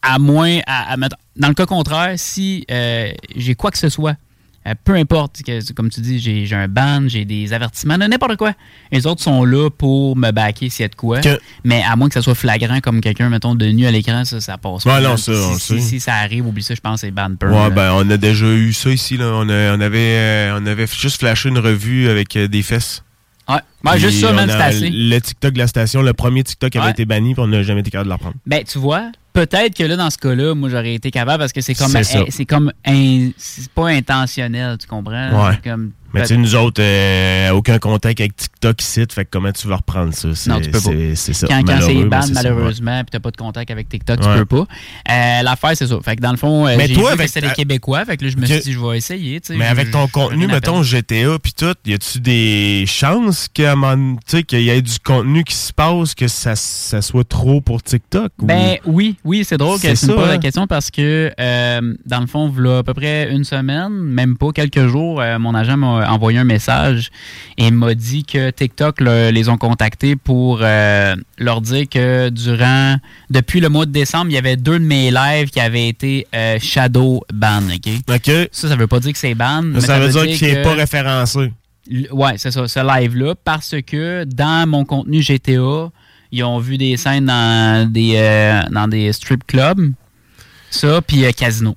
à moins. À, dans le cas contraire, si euh, j'ai quoi que ce soit, euh, peu importe, que, comme tu dis, j'ai un ban, j'ai des avertissements, n'importe quoi. Les autres sont là pour me baquer s'il y a de quoi. Que- Mais à moins que ça soit flagrant comme quelqu'un, mettons, de nu à l'écran, ça, ça passe Ouais, pas. non, man. ça, si, ça arrive, oublie ça, je pense c'est ban per. Ouais, ben, on a déjà eu ça ici, là. On, a- on avait, euh, on avait juste flashé une revue avec euh, des fesses. Ouais, Ouais, juste ça, c'est assez. Le TikTok de la station, le premier TikTok avait Ouais. été banni, puis on n'a jamais été capable de le reprendre. Ben, tu vois, peut-être que là, dans ce cas-là, moi, j'aurais été capable parce que c'est comme. C'est comme. in- C'est pas intentionnel, tu comprends? Ouais. Comme, Mais tu sais, nous autres, euh, aucun contact avec TikTok ici, fait que comment tu vas reprendre ça? Non, tu peux pas. c'est- ça. Quand, quand c'est ban, malheureusement, puis t'as pas de contact avec TikTok, tu Ouais. peux pas. Euh, L'affaire, c'est ça. Fait que dans le fond, euh, Mais j'ai toi, vu que c'était des Québécois, fait que là, je me suis dit, je vais essayer. tu. Mais avec ton contenu, mettons. GTA puis tout, y a-tu des chances tu qu'il y ait du contenu qui se passe, que ça, ça soit trop pour TikTok? ou- Ben oui, oui, c'est drôle que C'est tu me poses la hein? question parce que, euh, dans le fond, voilà à peu près une semaine, même pas quelques jours, mon agent m'a envoyé un message et m'a dit que TikTok le- les ont contactés pour euh, leur dire que durant, depuis le mois de décembre, il y avait deux de mes lives qui avaient été euh, shadow ban, OK? OK. Ça, ça veut pas dire que c'est ban. mais Ça, veut dire qu'il n'est pas référencé. Ouais, c'est ça, ce live-là, parce que dans mon contenu GTA, ils ont vu des scènes dans des, euh, dans des strip clubs, ça, puis euh, casino.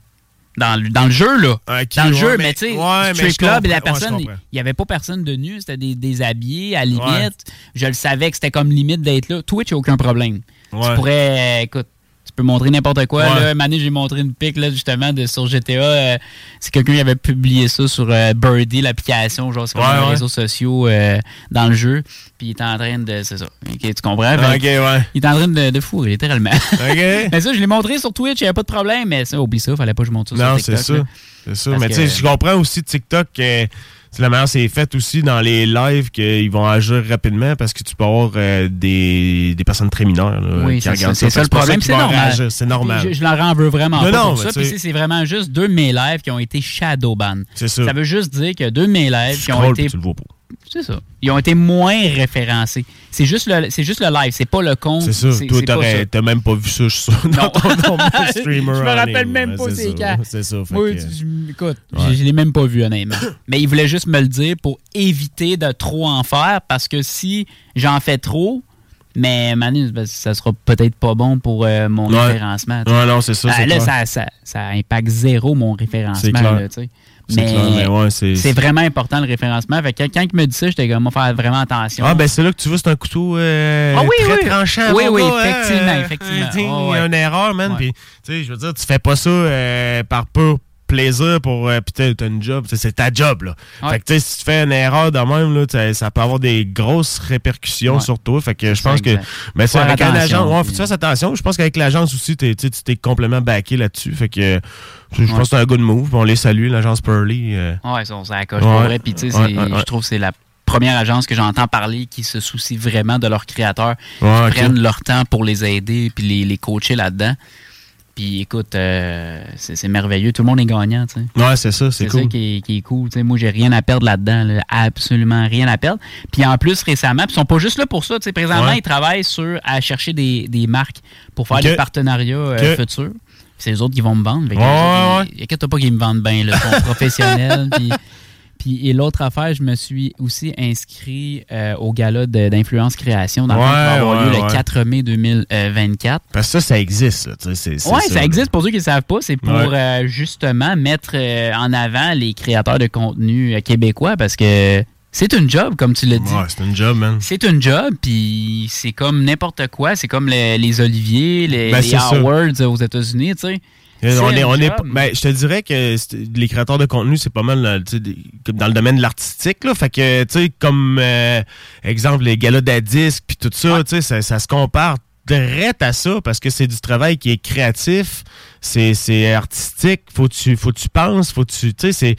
Dans, le- dans le jeu, là. dans le ouais, jeu, mais- mais, tu sais, ouais, strip club, la personne, il n'y avait pas personne de nu, c'était des, des habillés, à limite. Je le savais que c'était comme limite d'être là. Twitch, il n'y a aucun problème. Tu pourrais, écoute, tu peux montrer n'importe quoi. Ouais. Là, j'ai montré une pic, là, justement, de, sur GTA. euh, c'est quelqu'un qui avait publié ça sur euh, Birdie, l'application, genre, sur Ouais, les ouais. réseaux sociaux euh, dans le jeu. Puis il est en train de. C'est ça. Ok, tu comprends? Fait OK, que ouais. Il est en train de, de fourrer, littéralement. OK. mais ça, je l'ai montré sur Twitch, il n'y avait pas de problème. Mais ça, oublie ça, fallait pas que je montre ça Non, sur c'est TikTok. ça. là. C'est ça. Parce Mais que- tu sais, je comprends aussi TikTok c'est la manière c'est fait aussi dans les lives qu'ils vont agir rapidement parce que tu peux avoir euh, des, des personnes très mineures là, Oui, qui c'est ça, regardent c'est ça. le problème. C'est normal. C'est normal. Je, je leur en veux vraiment Non, pas non, pour ça. c'est- c'est vraiment juste deux de mes lives qui ont été shadow ban. C'est ça. Ça veut juste dire que deux de mes lives qui ont été C'est ça. Ils ont été moins référencés. C'est juste le, c'est juste le live, c'est pas le compte. C'est ça. Toi, t'as même pas vu ça, je suis sûr, dans ton. Je me rappelle même pas c'est c'est ça. C'est Moi, que- je- écoute, Ouais. je, l'ai même pas vu, honnêtement. Mais ils voulaient juste me le dire pour éviter de trop en faire parce que si j'en fais trop, mais Manu, ben, ça sera peut-être pas bon pour euh, mon Ouais. référencement. Ouais, non, c'est ça, Ah, là, ça, ça, ça impacte zéro mon référencement. Là, Mais, clair, mais ouais, c'est- vraiment important le référencement. Fait que quand il me dit ça, j'étais comme, on va faire vraiment attention. Ah, ben c'est là que tu vois, c'est un couteau euh, Ah oui, très oui. tranchant. Oui, oui, gars, hein, effectivement, euh, effectivement. Il y a une erreur, man. Puis, tu sais, je veux dire, tu fais pas ça euh, par pur plaisir pour. Euh, puis t'as une job. C'est ta job, là. Ouais. Fait que, tu sais, si tu fais une erreur de même, là, ça peut avoir des grosses répercussions Ouais. sur toi. Fait que je C'est pense que. Mais c'est Faire avec un attention, agent. Ouais, faut que tu fasses attention. Je pense qu'avec l'agence aussi, tu t'es complètement backé là-dessus. Fait que. Je pense que c'est un good move. On les salue, l'agence Pearly. euh. Ouais, ça, on s'accroche Ouais. pour vrai. Puis, tu sais, c'est- je trouve que c'est la première agence que j'entends parler qui se soucie vraiment de leurs créateurs, Ouais, qui ok. prennent leur temps pour les aider puis les, les coacher là-dedans. Puis, écoute, euh, c'est merveilleux. Tout le monde est gagnant, tu sais. Ouais, c'est ça, c'est C'est cool. ça qui est, qui est cool. Moi, j'ai rien à perdre là-dedans. là. Absolument rien à perdre. Puis en plus, récemment, ils sont pas juste là pour ça. Présentement, Ouais. ils travaillent sur à chercher des, des marques pour faire des partenariats euh, futurs. C'est eux autres qui vont me vendre. Ouais, les ouais, ils- Inquiète-toi pas qu'ils me vendent bien. Ils sont professionnels. puis, puis, et l'autre affaire, je me suis aussi inscrit euh, au gala d'influence création dans le qui avoir lieu ouais, le ouais. 4 mai 2024. Parce que ça, ça existe. Oui, ça, existe pour ceux qui ne savent pas. C'est pour Ouais. euh, justement mettre euh, en avant les créateurs de contenu québécois parce que c'est une job, comme tu l'as dit. Ouais, c'est une job, man. C'est une job, puis c'est comme n'importe quoi. C'est comme les, les Oliviers, les, Ben, les. Awards aux États-Unis, tu sais. C'est on est, on est, ben, je te dirais que les créateurs de contenu, c'est pas mal comme dans le domaine de l'artistique. Là, fait que, tu sais, comme euh, exemple, les galas d'Adisque puis tout ça, tu sais, ça, ça se compare direct à ça parce que c'est du travail qui est créatif, c'est c'est artistique. Faut que tu, faut que tu penses, faut que tu, tu sais, c'est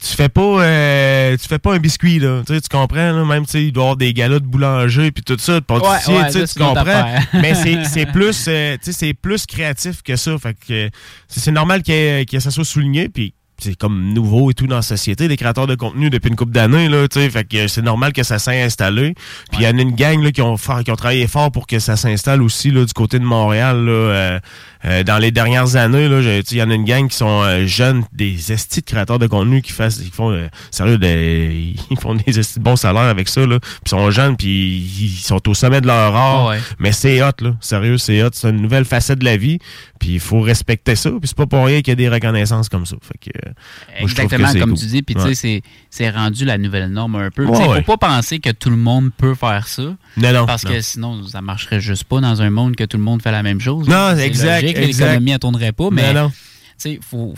tu fais pas euh, tu fais pas un biscuit là. Tu sais, tu comprends là. Même tu sais il doit y avoir des galas de boulanger puis tout ça de pâtissier Ouais, ouais, tu sais, tu comprends. mais c'est c'est plus euh, tu sais c'est plus créatif que ça. Fait que c'est normal que, que ça soit souligné puis c'est comme nouveau et tout dans la société, des créateurs de contenu depuis une couple d'années, là, tu sais, fait que c'est normal que ça s'est installé. Puis il y en a une gang, là, qui ont, qui ont travaillé fort pour que ça s'installe aussi, là, du côté de Montréal, là, euh, euh, dans les dernières années, il y en a une gang qui sont euh, jeunes, des estis de créateurs de contenu qui, fassent, qui font, euh, sérieux, des, ils font des estis de bons salaires avec ça, là, puis ils sont jeunes, puis ils sont au sommet de leur art, ouais. mais c'est hot, là, sérieux, c'est hot, c'est une nouvelle facette de la vie, puis il faut respecter ça, puis c'est pas pour rien qu'il y a des reconnaissances comme ça, fait que... euh, moi, que Exactement, comme cool. tu dis. Puis, tu sais, c'est- c'est rendu la nouvelle norme un peu. Il ne ouais. faut pas penser que tout le monde peut faire ça. Non, non, Parce non. que sinon, ça marcherait juste pas dans un monde que tout le monde fait la même chose. Non, C'est exact, exact. L'économie, elle tournerait pas. Mais, Non, non. tu sais, faut,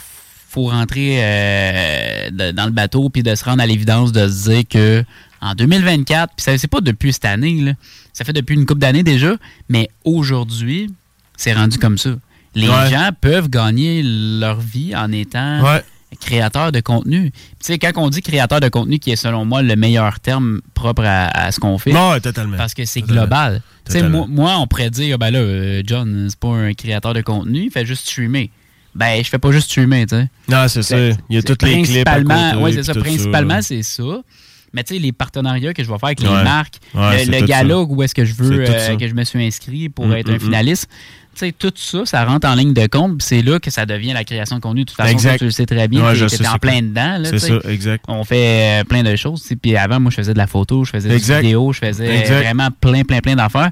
faut rentrer euh, de- dans le bateau puis de se rendre à l'évidence de se dire que en 2024, puis c'est pas depuis cette année, là, ça fait depuis une couple d'années déjà, mais aujourd'hui, c'est rendu comme ça. Les Ouais. gens peuvent gagner leur vie en étant Ouais. Créateur de contenu. Tu sais, quand on dit créateur de contenu, qui est selon moi le meilleur terme propre à, à ce qu'on fait, Ouais, totalement. parce que c'est global. Tu sais, Totalement. moi, moi, on pourrait dire, ben là, euh, John, c'est pas un créateur de contenu, il fait juste streamer. Ben, je fais pas juste streamer, tu sais. Non, c'est ça. Il y a tous les clips ouais, c'est ça. Principalement, c'est ça. Mais tu sais, les partenariats que je vais faire avec les Ouais. marques, Ouais, le, le ça. où est-ce que je veux, euh, que je me suis inscrit pour Mm, être mm, un mm. finaliste, sais, tout ça, ça rentre en ligne de compte. C'est là que ça devient la création de contenu. De toute façon, Exact. toi, tu le sais très bien. Ouais, tu es en plein dedans. C'est ça, exact. On fait euh, plein de choses. Puis avant, moi, je faisais de la photo, je faisais des vidéos, je faisais Exact. vraiment plein, plein, plein d'affaires.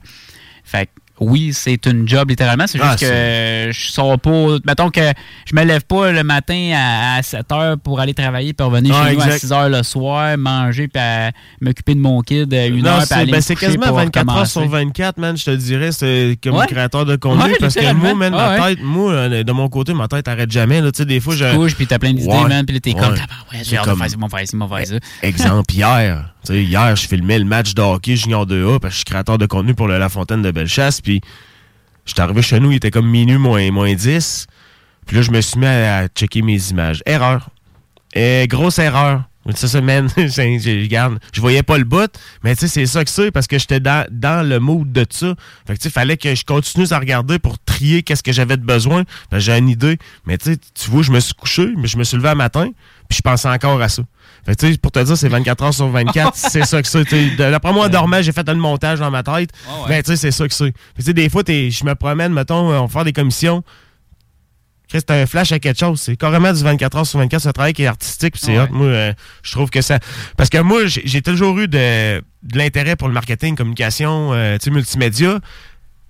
Fait que oui, c'est une job littéralement. C'est Ah, juste que je sors pas. Mettons que je me lève pas le matin à, à 7 heures pour aller travailler puis revenir Ah, chez nous à exact. 6 heures le soir, manger puis à m'occuper de mon kid euh, une non, heure puis c'est aller ben, c'est quasiment pour 24 heures sur 24, man, je te dirais, c'est comme Ouais. créateur de contenu. Ouais, parce que moi, man, Ah, ma ouais. tête, moi, euh, de mon côté, ma tête arrête jamais. Là, des fois, je. Tu couches, puis t'as plein d'idées, Ouais. man, puis là, t'es Ouais. comme, tabarouette, C'est j'ai hâte de comme- faire ça, m'en faire ci, m'en faire ça. Exemple, hier, hier, je filmais le match de hockey junior 2A parce que je suis créateur de contenu pour La Fontaine de Bellechasse. Puis, j'étais arrivé chez nous, il était comme minuit moins, moins 10. Puis là, je me suis mis à, checker mes images. Erreur. Eh, grosse erreur. Ça, man, je, regarde, je voyais pas le bout, mais tu sais, c'est ça que c'est, parce que j'étais dans, le mood de ça. Fait fallait que je continue à regarder pour trier qu'est-ce que j'avais de besoin. J'ai une idée. Mais tu tu vois, je me suis couché, mais je me suis levé un matin, puis je pensais encore à ça. Fait tu sais, pour te dire, c'est 24 heures sur 24, c'est ça que c'est. D'après moi, en dormant, j'ai fait un montage dans ma tête. Ah ouais. Ben, tu sais, c'est ça que c'est. Tu sais, des fois, je me promène, mettons, on va faire des commissions. Chris, t'as un flash à quelque chose. C'est carrément du 24 heures sur 24. C'est un travail qui est artistique. puis c'est Ouais. hot. Moi, euh, je trouve que ça. Parce que moi, j'ai toujours eu de, de l'intérêt pour le marketing, communication, euh, tu sais, multimédia.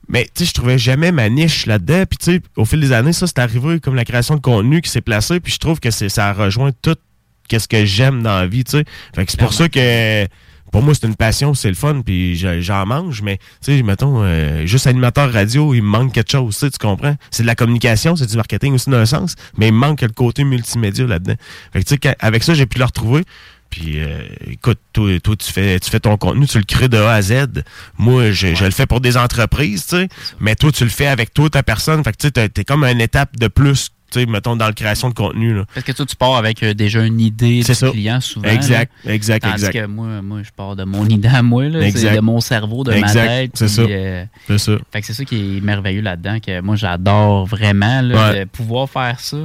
Mais tu sais, je trouvais jamais ma niche là-dedans. Puis tu sais, au fil des années, ça, c'est arrivé comme la création de contenu qui s'est placée. Puis je trouve que ça rejoint tout qu'est-ce que j'aime dans la vie, tu sais. Fait que c'est pour ça que pour moi, c'est une passion, c'est le fun, puis je- j'en mange, mais, tu sais, mettons, euh, juste animateur radio, il me manque quelque chose, tu sais, tu comprends? C'est de la communication, c'est du marketing aussi dans un sens, mais il me manque le côté multimédia là-dedans. Fait que, tu sais, avec ça, j'ai pu le retrouver. Puis, euh, écoute, toi, toi tu, fais, tu fais ton contenu, tu le crées de A à Z. Moi, je, je le fais pour des entreprises, tu sais, mais toi, tu le fais avec toi, ta personne. Fait que, tu sais, t'es comme une étape de plus, tu sais, mettons, dans la création de contenu, là. Parce que toi, tu pars avec euh, déjà une idée du ça. client souvent. Exact, là. exact, Tandis exact. que moi, moi, je pars de mon idée à moi, là. Exact. de mon cerveau, de ma tête. c'est ça. euh, C'est ça. Fait que c'est ça qui est merveilleux là-dedans, que moi, j'adore vraiment, là, Ouais. de pouvoir faire ça.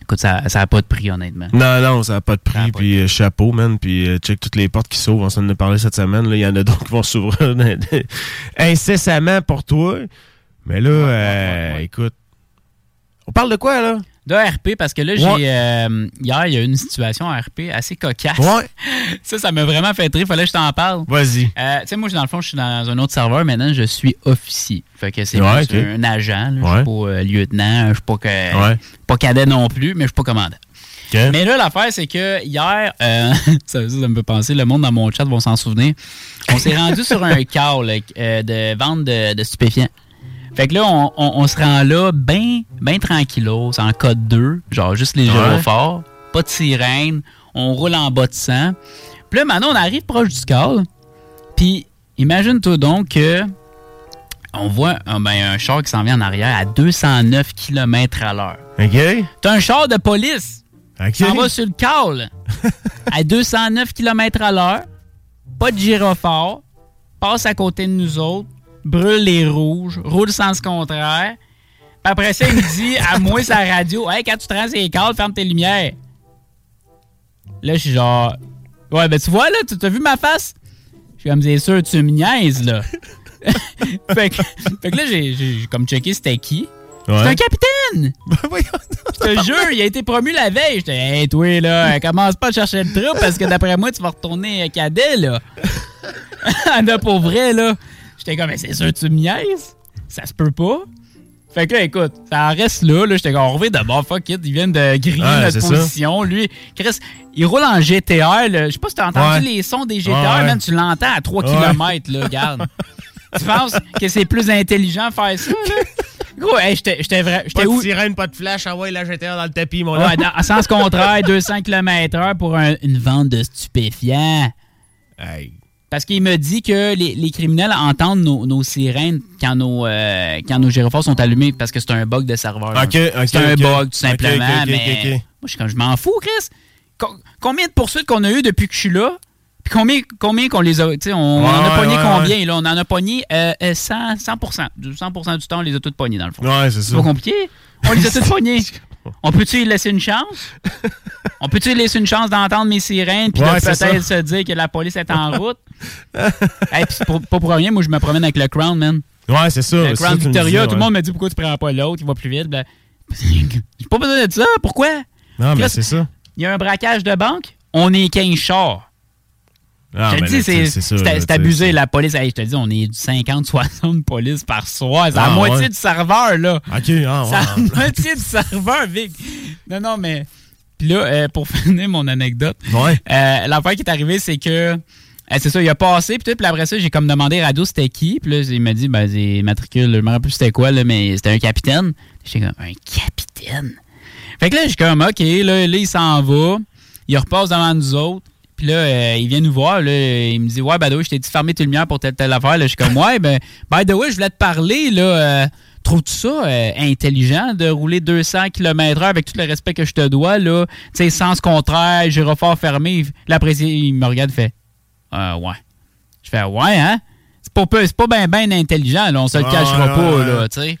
Écoute, ça n'a pas de prix, honnêtement. Non, non, ça n'a pas de prix. Puis euh, chapeau, man. Puis euh, check toutes les portes qui s'ouvrent. On s'en a parlé cette semaine. Il y en a d'autres qui vont s'ouvrir incessamment pour toi. Mais là, euh, écoute. On parle de quoi, là? De RP, parce que là, j'ai. Euh, hier, il y a eu une situation à RP assez cocasse. Ouais. Ça, ça m'a vraiment fait rire. Fallait que je t'en parle. Vas-y. Euh, tu sais, moi, dans le fond, je suis dans un autre serveur. Maintenant, je suis officier. Fait que c'est Ouais, un agent. là. Je suis pas euh, lieutenant. Je suis pas, que, Ouais. pas cadet non plus, mais je suis pas commandant. Mais là, l'affaire, c'est que hier, euh, ça, ça, ça me fait penser, le monde dans mon chat vont s'en souvenir. On s'est rendu sur un call euh, de vente de, de stupéfiants. Fait que là, on, on- on se rend là bien ben tranquillos, en code 2, genre juste les Ouais. gyrophares, pas de sirène, on roule en bas de 100. Puis là, maintenant, on arrive proche du call, puis imagine-toi donc que on voit un, ben, un char qui s'en vient en arrière à 209 km à l'heure. OK. T'as un char de police OK. s'en va sur le call à 209 km à l'heure, pas de gyrophare, passe à côté de nous autres, brûle les rouges, roule sens contraire. Puis après ça, il me dit à moi sa radio Hey, quand tu te rends les calls, ferme tes lumières. Là, je suis genre Ouais, ben tu vois, là, tu as vu ma face? Je suis comme, c'est sûr, tu me niaises, là. fait, que, fait que là, j'ai comme checké c'était qui. C'est un capitaine! Je te jure, il a été promu la veille. J'étais, hey, toi, là, commence pas à chercher le trou parce que d'après moi, tu vas retourner cadet, là. là, pour vrai, là. J'étais comme, mais c'est sûr, tu me niaises? Ça se peut pas. Fait que là, écoute, ça en reste là. là J'étais comme, on revient d'abord, fuck it. Ils viennent de griller Ouais, notre ça. position. Lui, Chris, il roule en GTR. là. Je sais pas si t'as entendu Ouais. les sons des GTR, Ouais, ouais. man. Tu l'entends à 3 Ouais. km, là, regarde. tu penses que c'est plus intelligent de faire ça, là? Gros, hey, j'étais vrai. Pas de où? sirène, pas de flash. Ah ouais, là, j'étais dans le tapis, mon Ouais, homme. dans, en sens contraire, 200 km/h pour un- une vente de stupéfiants. Hey. Parce qu'il me dit que les, les criminels entendent nos, nos sirènes quand nos, euh, quand nos gyrophares sont allumés parce que c'est un bug de serveur. Ok, ok, C'est un bug, tout simplement. ok, ok, mais moi, je suis comme, je m'en fous, Chris. Co- combien de poursuites qu'on a eu depuis que je suis là? Puis combien, combien qu'on les a. Tu sais, on, Ouais, on a pogné ouais, combien? Là? On en a pogné euh, euh, 100, 100%. Du 100% du temps, on les a toutes pognées, dans le fond. Ouais, c'est C'est ça. pas compliqué. On les a toutes pognées. On peut-tu lui laisser une chance? On peut-tu lui laisser une chance d'entendre mes sirènes puis Ouais, de peut-être se dire que la police est en route? hey, puis c'est pour- pas pour rien, moi je me promène avec le Crown, man. Ouais, c'est ça. Le Crown Victoria, tout le monde me dit pourquoi tu prends pas l'autre, il va plus vite. J'ai pas besoin de ça, pourquoi? Non, mais c'est ça. Il y a un braquage de banque, on est 15 chars. Ah, je te dis, c'est c'est c'est- c'est abusé, c'est- la police. Hey, je te dis, on est du 50-60 police par soir. C'est la Ah, moitié ouais. du serveur, là. OK, ah, C'est ouais. la moitié du serveur, Vic. Non, non, mais. Puis là, euh, pour finir mon anecdote, Ouais. euh, l'affaire qui est arrivée, c'est que. euh, c'est ça, il a passé, puis tout, puis après ça, j'ai comme demandé à Radio c'était qui, puis là, il m'a dit, ben, c'est matricule, je me rappelle plus c'était quoi, là, mais c'était un capitaine. J'étais comme, un capitaine? Fait que là, suis comme, OK, là, là il s'en va, il repasse devant nous autres, puis là, euh, il vient nous voir, là, il me dit, ouais, ben, oui, je t'ai dit fermer tes lumières pour telle, telle affaire, là, je suis comme, ouais, ben, by the way, je voulais te parler, là, euh, Trouves-tu ça euh, intelligent de rouler 200 km/h avec tout le respect que je te dois, là? Tu sais, sens contraire, gyrophare fermé. Là, après, il me regarde fait euh, Ouais. Je fais Ouais, hein? C'est pas, pas bien ben intelligent, là. On se le cachera pas, ouais. là, tu sais.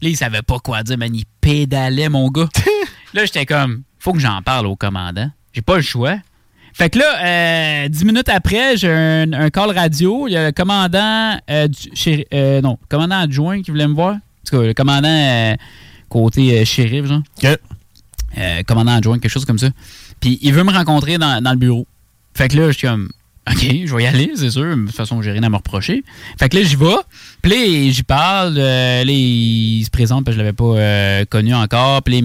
Là, il savait pas quoi dire, man. Il pédalait, mon gars. là, j'étais comme Faut que j'en parle au commandant. J'ai pas le choix. Fait que là, euh, dix minutes après, j'ai un, un call radio. Il y a le commandant, euh, du, euh, non, commandant adjoint qui voulait me voir. En tout cas, le commandant côté shérif, genre. OK. Euh, commandant adjoint, quelque chose comme ça. Puis il veut me rencontrer dans, dans le bureau. Fait que là, je suis comme, OK, je vais y aller, c'est sûr. De toute façon, j'ai rien à me reprocher. Fait que là, j'y vais. Puis là, j'y parle. euh, là, il se présente, parce que je l'avais pas connu encore. Puis là, il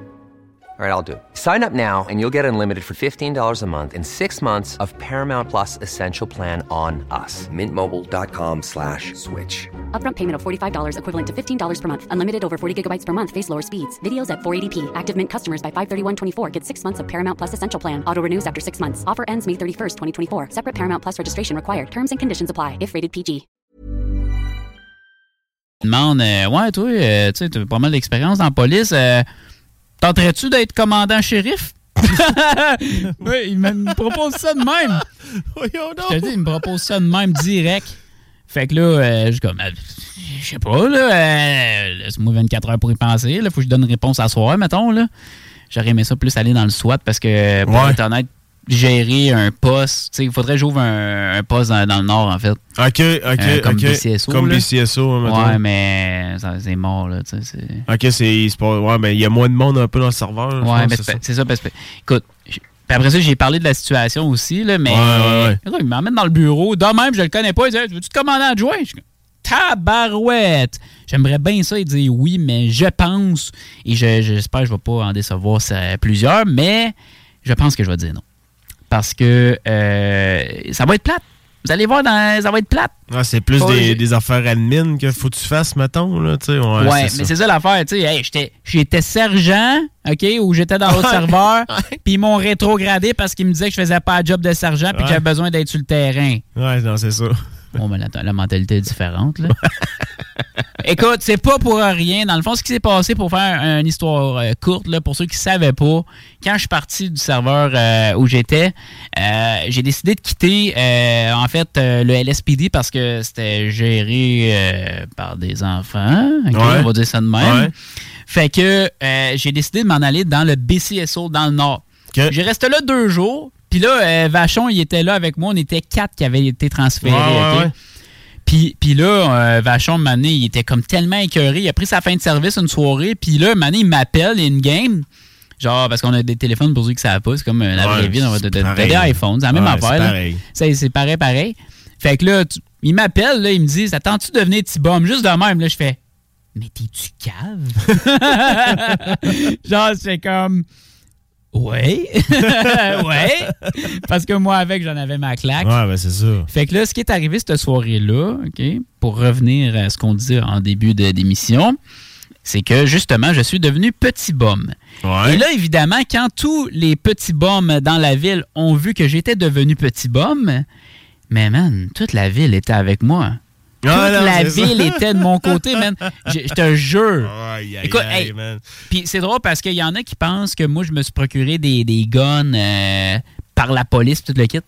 All right, I'll do it. Sign up now and you'll get unlimited for $15 a month in six months of Paramount Plus Essential Plan on us. Mintmobile.com slash switch. Upfront payment of $45 equivalent to $15 per month. Unlimited over 40 gigabytes per month. Face lower speeds. Videos at 480p. Active Mint customers by 531.24 get six months of Paramount Plus Essential Plan. Auto renews after six months. Offer ends May 31st, 2024. Separate Paramount Plus registration required. Terms and conditions apply if rated PG. demande euh, Ouais, toi, euh, tu sais, t'as pas mal d'expérience dans la police. Euh, Tenterais-tu d'être commandant shérif? oui, il me propose ça de même. Voyons Je te dis, il me propose ça de même direct. Fait que là, euh, je suis comme, euh, je sais pas, là, euh, laisse-moi 24 heures pour y penser. Là, faut que je donne une réponse à soir, mettons. Là. J'aurais aimé ça plus aller dans le SWAT parce que, pour Ouais. être honnête, gérer un poste, il faudrait que j'ouvre un, un poste dans, dans le Nord, en fait. OK, OK, Euh, comme OK. BCSO, Comme là. BCSO, hein. Ouais, mais c'est mort, là, tu sais. c'est- OK, c'est. Ouais, mais il y a moins de monde un peu dans le serveur. je Ouais, mais c'est ça. Parce que, écoute, après ça, j'ai parlé de la situation aussi, là, mais Ouais, ouais, il m'emmène dans le bureau. De même, je le connais pas. Il dit Hey, Veux-tu te commander adjoint Je suis comme, Tabarouette J'aimerais bien ça. Il dit oui, mais je pense, et je- j'espère que je ne vais pas en décevoir ça- plusieurs, mais je pense que je vais dire non. Parce que euh, ça va être plate. Vous allez voir, dans, ça va être plate. C'est plus des, affaires admin que faut que tu fasses, mettons, là. Ouais, Ouais, mais c'est ça l'affaire. Hey, j'étais- sergent, OK, ou j'étais dans l'autre serveur, puis ils m'ont rétrogradé parce qu'ils me disaient que je faisais pas le job de sergent puis que j'avais besoin d'être sur le terrain. Ouais, non, c'est ça. Bon, ben, la, la mentalité est différente, là. Écoute, c'est pas pour rien. Dans le fond, ce qui s'est passé, pour faire une histoire euh, courte, là, pour ceux qui savaient pas, quand je suis parti du serveur euh, où j'étais, euh, j'ai décidé de quitter, en fait, le LSPD parce que c'était géré par des enfants. Ouais. On va dire ça de même. Ouais. Fait que j'ai décidé de m'en aller dans le BCSO dans le Nord. J'ai resté là deux jours. Puis là, euh, Vachon, il était là avec moi. On était quatre qui avaient été transférés. Ouais. Puis, puis là, euh, Vachon, Mané, il était comme tellement écœuré. Il a pris sa fin de service une soirée. Puis là, Mané, il m'appelle in-game. Genre, parce qu'on a des téléphones pour ceux qui savent pas. C'est comme euh, la vraie Ouais, vie. On va pareil. des iPhones. C'est la même Ouais, affaire. c'est pareil. Pareil, pareil. Fait que là, tu- il m'appelle, là, il me dit Attends-tu de devenir petit bum? Juste de même, là, je fais Mais t'es-tu cave Genre, c'est comme Ouais. ouais. Parce que moi, avec, j'en avais ma claque. Ouais, ben c'est ça. Fait que là, ce qui est arrivé cette soirée-là, OK, pour revenir à ce qu'on disait en début de- d'émission, c'est que justement, je suis devenu petit bum. Ouais. Et là, évidemment, quand tous les petits bums dans la ville ont vu que j'étais devenu petit bum, mais man, toute la ville était avec moi. Toute Ah, non, la ça. ville était de mon côté, man. Je, je te jure. Aïe, aïe, Écoute, aïe, hey, man. Puis c'est drôle parce qu'il y en a qui pensent que moi, je me suis procuré des, des guns euh, par la police, tout le kit.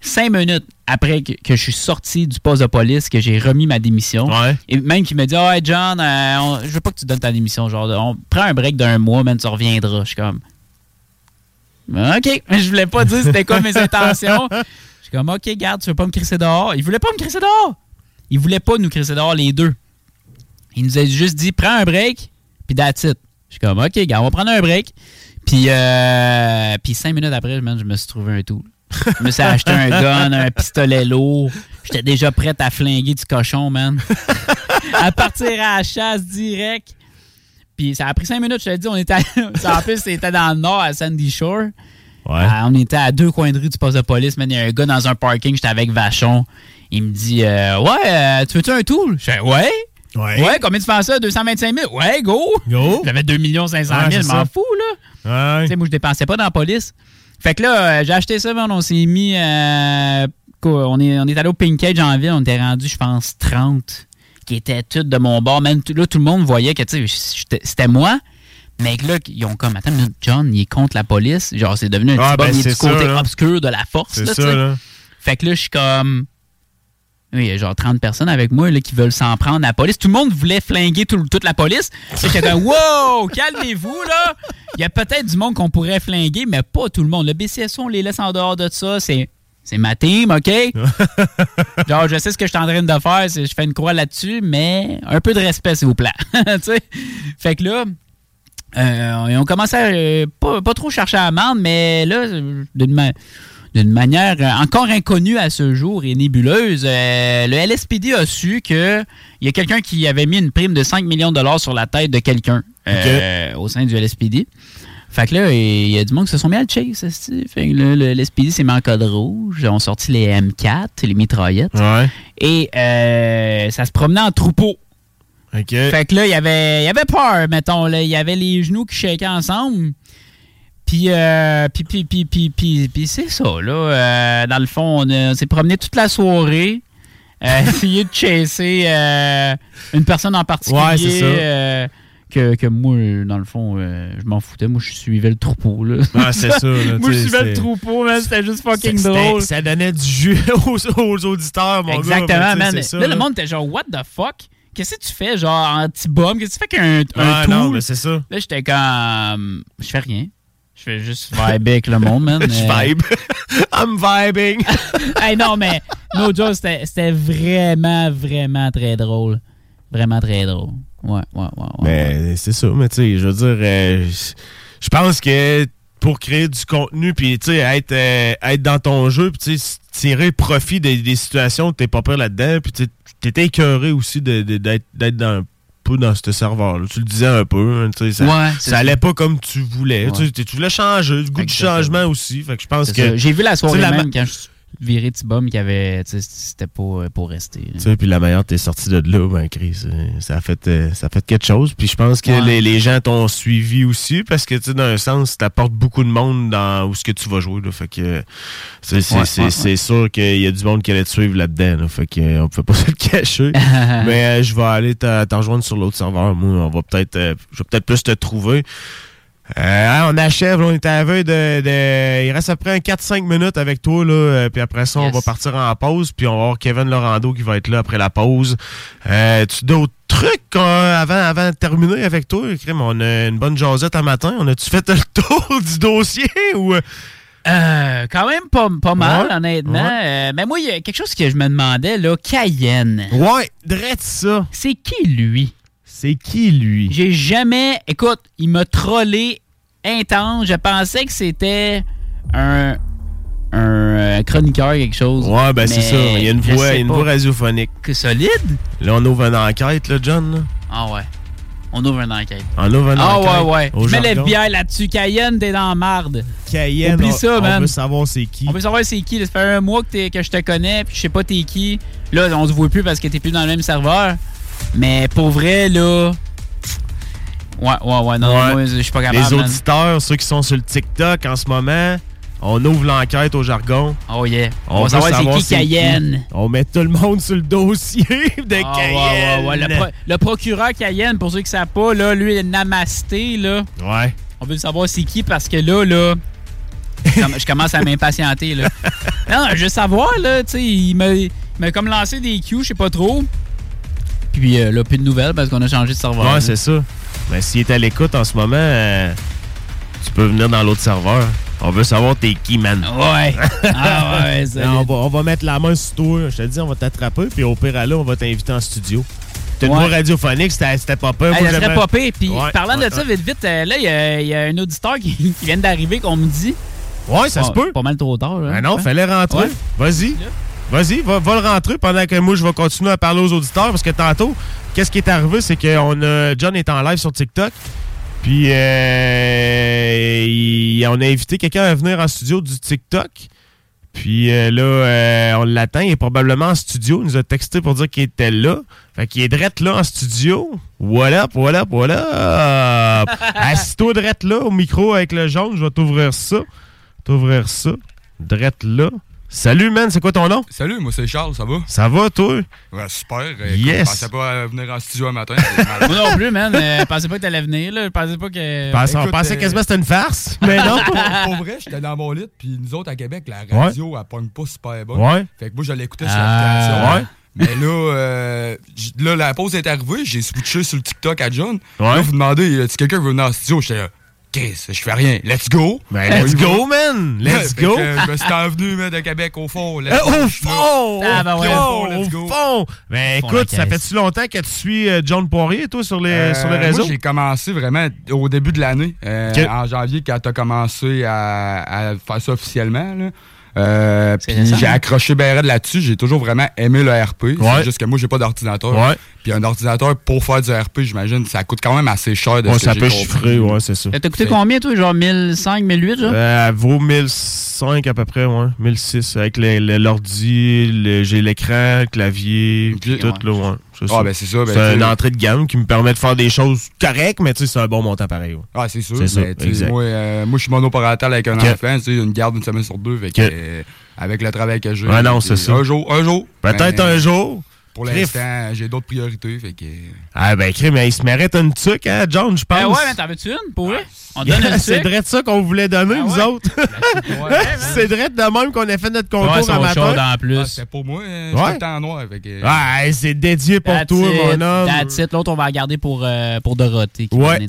Cinq minutes après que, que je suis sorti du poste de police, que j'ai remis ma démission, Ouais. et même qui me dit Ah, hey, John, euh, on- je veux pas que tu donnes ta démission. Genre, on prend un break d'un mois, man, tu reviendras. Je suis comme OK. Je voulais pas dire c'était quoi mes intentions. Je suis comme OK, garde, tu veux pas me crisser dehors? Il voulait pas me crisser dehors. Il voulait pas nous crisser dehors les deux. Il nous a juste dit prends un break, puis that's it. Je suis comme OK, gars, on va prendre un break. Puis, euh, puis cinq minutes après, man, je me suis trouvé un tool. Je me suis acheté un gun, un pistolet lourd. J'étais déjà prête à flinguer du cochon, man. à partir à la chasse direct. Puis ça a pris cinq minutes, je te dis, on était à- en plus, c'était dans le nord, à Sandy Shore. Ouais. Ah, on était à deux coins de rue du poste de police, man. Il y a un gars dans un parking, j'étais avec Vachon. Il me dit euh, Ouais, euh, tu veux-tu un tool? Je fais Ouais. Ouais. Ouais, combien tu fais ça? 225 000? Ouais, go! Go. J'avais 2 500 Ouais, 000, c'est je m'en fous, là. Ouais. Tu sais, moi, je dépensais pas dans la police. Fait que là, euh, j'ai acheté ça, on s'est mis. euh, quoi, on, est, on est allé au Pink Cage en ville, on était rendu, je pense, 30, qui étaient toutes de mon bord. Même là, tout le monde voyait que, c'était moi. Mais que là, ils ont comme, attends, John, il est contre la police. Genre, c'est devenu un Ah, petit ben, c'est du ça, côté obscur de la force. Là, ça, là. Fait que là, je suis comme. Oui, il y a genre 30 personnes avec moi là, qui veulent s'en prendre à la police. Tout le monde voulait flinguer tout- toute la police. Fait que wow, calmez-vous, là. Il y a peut-être du monde qu'on pourrait flinguer, mais pas tout le monde. Le BCSO, on les laisse en dehors de ça. C'est. C'est ma team, OK? Genre, je sais ce que je suis en train de faire, c'est- je fais une croix là-dessus, mais un peu de respect, s'il vous plaît. Fait que là, euh, ont commencé à euh, pas, pas trop chercher à amende, mais là, euh, d'une ma- d'une manière euh, encore inconnue à ce jour et nébuleuse, euh, le LSPD a su que il y a quelqu'un qui avait mis une prime de 5 millions de dollars sur la tête de quelqu'un euh, au sein du LSPD. Fait que là, il y a du monde qui se sont mis à le chase. esti. Fait que là, le LSPD s'est mis en code rouge. Ils ont sorti les M4, les mitraillettes. Ouais. Et euh, ça se promenait en troupeau. Fait que là, il y avait, il y avait peur, mettons. Là. Il y avait les genoux qui shakaient ensemble. Puis, euh, puis, puis, puis, c'est ça, là. Euh, dans le fond, on, on s'est promené toute la soirée. Euh, essayer de chasser euh, une personne en particulier. Ouais, c'est ça. euh, que, que moi, euh, dans le fond, euh, je m'en foutais. Moi, je suivais le troupeau, là. Ah, c'est ça, là, moi, je suivais le troupeau, man. C'était juste fucking drôle. Ça donnait du jus aux, aux auditeurs, mon Exactement, gars. man. ça, là, le monde était genre, what the fuck? Qu'est-ce que tu fais, genre, anti-bomb? Qu'est-ce que tu fais qu'un un Ah, tool? non, mais c'est ça. Là, j'étais comme. Je fais rien. Je fais juste vibe avec le monde, man. Je vibe. I'm vibing. hey, non, mais no joke, c'était vraiment, vraiment très drôle. Vraiment très drôle. Ouais, ouais, ouais. ouais. Mais c'est ça, mais tu sais, je veux dire, euh, je pense que pour créer du contenu, puis tu sais, être, euh, être dans ton jeu, puis tu sais, tirer profit des, des situations où t'es pas peur là-dedans, puis tu sais, t'étais écœuré aussi de- de- d'être d'être dans un peu dans ce serveur-là. Tu le disais un peu, hein, ça, Ouais, c'est ça allait pas comme tu voulais. Tu, voulais changer, le goût du changement aussi. Fait que je pense que. J'ai vu la soirée la même quand je viré Tibum qu'il y avait. tu sais, C'était pas euh, pour rester. là. Tu sais, puis la meilleure, t'es sorti de là, ben, Chris, euh, ça a fait, euh, ça a fait quelque chose. Puis je pense que Ouais. les, les gens t'ont suivi aussi, parce que, tu sais, dans un sens, t'apportes beaucoup de monde dans où ce que tu vas jouer, là. Fait que, c'est Ouais, sûr qu'il y a du monde qui allait te suivre là-dedans, là. Fait que, on peut pas se le cacher. Mais euh, je vais aller te te rejoindre sur l'autre serveur. Moi, on va peut-être, euh, je vais peut-être plus te trouver. Euh, hein, on achève, on est à la veille de, de- Il reste après un 4-5 minutes avec toi, là, euh, puis après ça, on Yes. va partir en pause, puis on va avoir Kevin Lorando qui va être là après la pause. Euh, tu d'autres truc euh, avant, avant de terminer avec toi? On a une bonne jasette à matin. On a-tu fait le tour du dossier ou. Euh, quand même pas, pas mal, Ouais, honnêtement. ouais. Euh, mais moi, il y a quelque chose que je me demandais, là. Cayenne. Ouais, drette ça. C'est qui, lui? C'est qui, lui? J'ai jamais... Écoute, il m'a trollé intense. Je pensais que c'était un... Un euh, chroniqueur, quelque chose. Ouais, ben c'est ça. Il y a une voix, une voix radiophonique. Que solide? Là, on ouvre une enquête, là, John. là. Ah ouais. On ouvre une enquête. On ouvre une Ah enquête. ouais, ouais. au Je mets les jargon. bières là-dessus. Cayenne, t'es dans la marde. Cayenne, Oublie on- ça, on man. veut savoir c'est qui. On veut savoir c'est qui. là. Ça fait un mois que, t'es- que je te connais, puis je sais pas t'es qui. Là, on se voit plus parce que t'es plus dans le même serveur. Mais pour vrai, là. Ouais, ouais, ouais. Non, Ouais. moi, je suis pas capable. Les man. auditeurs, ceux qui sont sur le TikTok en ce moment, on ouvre l'enquête au jargon. Oh yeah. On, On va veut savoir c'est qui Cayenne. On met tout le monde sur le dossier de Ah, Cayenne. ouais, ouais, ouais. Le, pro- le procureur Cayenne, pour ceux qui savent pas, là, lui, il est namasté, là. Ouais. On veut savoir c'est qui parce que là, là. je comm- Je commence à m'impatienter, là. Non, je veux savoir, là, tu sais, il m'a il m'a comme lancé des cues, je sais pas trop. Puis euh, là, plus de nouvelles parce qu'on a changé de serveur. Ouais, c'est ça. Mais s'il est à l'écoute en ce moment, euh, tu peux venir dans l'autre serveur. On veut savoir t'es qui, man. Ouais. Ah ouais, solide. on, va, on va mettre la main sur toi. Je te dis, on va t'attraper, puis au pire, à là, on va t'inviter en studio. T'as une voix radiophonique, c'était pas peur. Ça serait pas pire. Puis Ouais, parlant ouais, de ça, vite, vite, euh, là, il y a- il y, a un auditeur qui, qui vient d'arriver qu'on me dit. Ouais, ça se Pas- peut. Pas mal trop tard. Là, Ben non, Hein? fallait rentrer. Vas-y. Vas-y, va, va le rentrer pendant que moi, je vais continuer à parler aux auditeurs. Parce que tantôt, qu'est-ce qui est arrivé, c'est qu'on a. John est en live sur TikTok. Puis, euh, il- on a invité quelqu'un à venir en studio du TikTok. Puis euh, là, euh, on l'attend. Il est probablement en studio. Il nous a texté pour dire qu'il était là. Fait qu'il est drette là en studio. Voilà, voilà, voilà. Assis-toi drette là au micro avec le jaune. Je vais t'ouvrir ça. T'ouvrir ça. Drette là. Salut, man. C'est quoi ton nom? Salut, moi c'est Charles, ça va? Ça va, toi? Ouais, super. Euh, Yes. Je pensais pas à venir en studio un matin. Moi non plus, man. Euh, je pensais pas que t'allais venir, là. Je pensais pas que. Pensais- on écoute, pensait euh, quasiment que c'était une farce. Mais non. pour, pour vrai, j'étais dans mon lit, puis nous autres à Québec, la radio, elle pogne pas super bonne. Ouais. Fait que moi, je l'écoutais sur Ah. l'application. Ouais. Mais là, euh, là, la pause est arrivée, j'ai switché sur le TikTok à John. Ouais. Là, vous demandez, a-t-il quelqu'un qui veut venir en studio? J'étais là, je fais rien. Let's go! Ben, let's go, man. Let's Fait go. je me suis envenu, man, de Québec au fond. Let's Euh, go, au fond! Ah, ben au fond! Let's Au go. fond! Ben Fond écoute, la ça fait-tu longtemps que tu suis euh, John Poirier, toi, sur les, Euh, sur les moi, réseaux? j'ai commencé vraiment au début de l'année, euh, en janvier, quand tu as commencé à, à faire ça officiellement. là. Euh, puis j'ai accroché bien là-dessus. J'ai toujours vraiment aimé le RP. Ouais. C'est juste que moi, j'ai pas d'ordinateur. Ouais. Puis un ordinateur, pour faire du RP, j'imagine, ça coûte quand même assez cher de Ouais, ce ça peut chiffrer, ouais, c'est ça. Ça t'a coûté combien, toi? Genre 1005, 1008, genre? Euh, elle vaut 1005 à peu près, ouais. 1006 avec l'ordi, j'ai l'écran, le clavier, puis Ok, tout, ouais. là, ouais. C'est Ah, ben c'est ça. Ben, c'est une entrée de gamme qui me permet de faire des choses correctes, mais c'est un bon montant pareil. ouais. Ah, c'est sûr. Ça, exact. Moi, euh, moi, je suis monoparental avec un Ok. enfant, une garde une semaine sur deux. Fait que, Ok. euh, avec le travail que j'ai. Ouais, non, c'est ça. Un jour, un jour. Peut-être Mais un jour. Pour l'instant, j'ai d'autres priorités. Fait que. Ah, ben, crime, mais il se mérite une tuque, hein, John, je pense. Ben ouais, mais t'en veux-tu une, pour vrai? On te donne une c'est vrai de ça qu'on voulait donner, Ah nous ouais? autres. Ouais, c'est vrai de même qu'on a fait notre concours à matin. en Ah, plus. c'était pour moi, Ouais. j'étais temps noir. Fait que, Ouais, c'est dédié pour toi, it, mon homme. L'autre, on va la garder pour, euh, pour Dorothée. Ouais,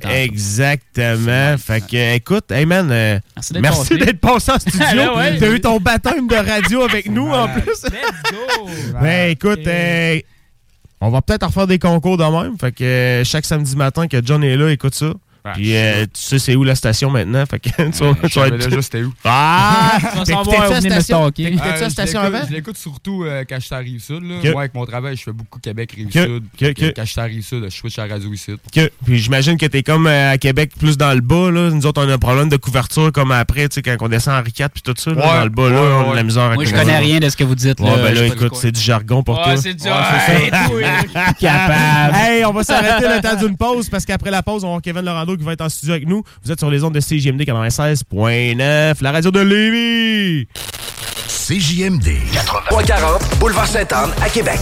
exactement. Fait que, écoute, hey man, euh, Merci d'être passé. en studio. Ah. T'as eu ton baptême de radio avec nous en plus. Let's go! Ben écoute, euh, on va peut-être en refaire des concours de même. Fait que euh, chaque samedi matin que John est là, écoute ça. Puis euh, tu sais c'est où la station maintenant? Fait que tu vas, je tu vas savais être- déjà c'était où. Ah! Tu vas savoir la où venir me station? stalker? T'écoutais-tu Euh, la je station l'écoute- avant? Je l'écoute surtout euh, quand je suis à Rive-Sud. Moi, avec mon travail, je fais beaucoup Québec, Rive-Sud. ok, Fait que ok. Quand je suis à Rive-Sud, je switch à Radio ici. Puis j'imagine que t'es comme euh, à Québec plus dans le bas. Là. Nous autres, on a un problème de couverture comme après, tu sais, quand on descend Henri IV puis tout ça. là, Ouais, dans le bas, là, on a la misère à Moi, je connais rien de ce que vous dites. Ouais, là. ben là, écoute, c'est du jargon pour Ouais, toi. c'est du capable. Hey, on va s'arrêter le temps d'une pause parce qu'après la pause, on va avoir Kevin Lorando qui va être en studio avec nous. Vous êtes sur les ondes de CJMD 96.9, la radio de Lévis. CJMD 340, boulevard Sainte-Anne à Québec.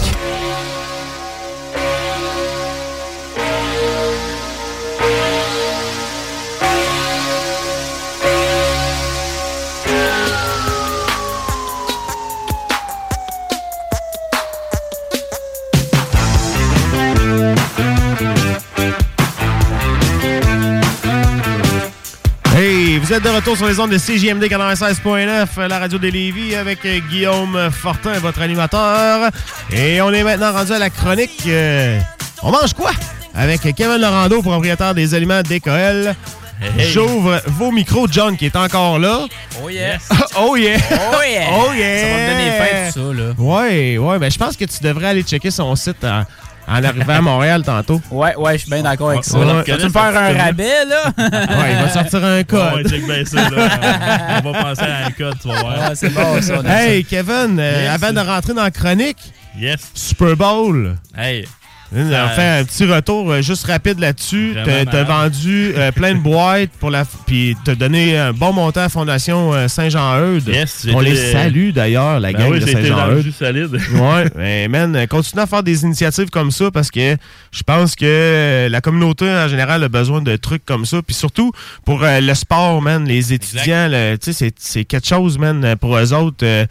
Vous êtes de retour sur les ondes de CJMD 96.9, la radio des Lévis, avec euh, Guillaume Fortin, votre animateur. Et on est maintenant rendu à la chronique. euh, on mange quoi? Avec Kevin Laurando, propriétaire des aliments DKL. Hey. J'ouvre vos micros, John, qui est encore là. Oh yes! oh yeah! Oh yeah! Oh yeah! Ça va me donner faim, tout ça, là. Ouais, ouais, ben je pense que tu devrais aller checker son site en, en arrivant à Montréal tantôt. Ouais, ouais, je suis bien d'accord avec ça. Ouais, là. ouais. Vas-tu me faire un rabais, là? Ouais, il va sortir un code. Ouais, check bien ça, là. On va penser à un code, tu vas voir. Ouais, c'est bon, ça. on Hey, Kevin, euh, Yes. avant de rentrer dans la chronique, Yes. Super Bowl. Hey. On fait un petit retour euh, juste rapide là-dessus. T'as vendu euh, plein de boîtes pour la, puis t'as donné un bon montant à la Fondation euh, Saint-Jean-Eudes. Yes, On les salue d'ailleurs, la Ben gang oui, de Saint-Jean-Eudes. solide. ouais, mais man, continue à faire des initiatives comme ça parce que je pense que la communauté en général a besoin de trucs comme ça. Puis surtout pour euh, le sport, man, les étudiants, le- tu sais, c'est- c'est quelque chose, man, pour eux autres. euh,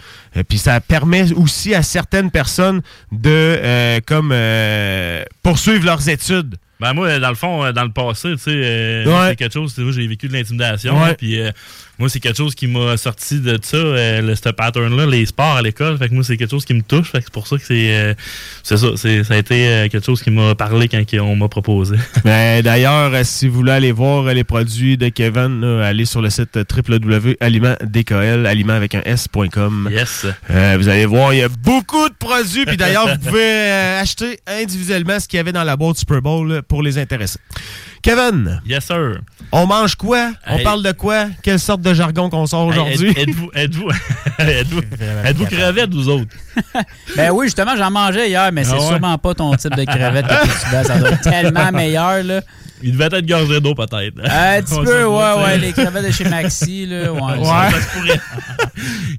Puis ça permet aussi à certaines personnes de euh, comme euh, poursuivre leurs études. Ben moi, dans le fond, euh, dans le passé, tu sais, euh, Ouais. c'est quelque chose, tu sais, j'ai vécu de l'intimidation. Puis moi, c'est quelque chose qui m'a sorti de ça, euh, le, ce pattern-là, les sports à l'école. Fait que moi, c'est quelque chose qui me touche. Fait que c'est pour ça que c'est euh, c'est ça. c'est- Ça a été euh, quelque chose qui m'a parlé quand on m'a proposé. Ben, D'ailleurs, euh, si vous voulez aller voir les produits de Kevin, là, allez sur le site www.alimentdkl, aliment avec un s.com. Yes. Euh, vous allez voir, il y a beaucoup de produits. Puis d'ailleurs, vous pouvez acheter individuellement ce qu'il y avait dans la boîte Super Bowl là, pour les intéresser. Kevin, Yes, sir. on mange quoi? On parle de quoi? Quelle sorte de jargon qu'on sort aujourd'hui? Hey, êtes- Êtes-vous êtes-vous êtes-vous êtes-vous crevettes, vous autres? Ben oui, justement, j'en mangeais hier, mais c'est Ah ouais? sûrement pas ton type de crevette que tu veux. Ça doit être tellement meilleur, là. Il devait être gorgé d'eau, peut-être. Un petit peu, ouais, tu ouais, les crevettes de chez Maxi, là. Ouais, Ouais, ça- ça se pourrait.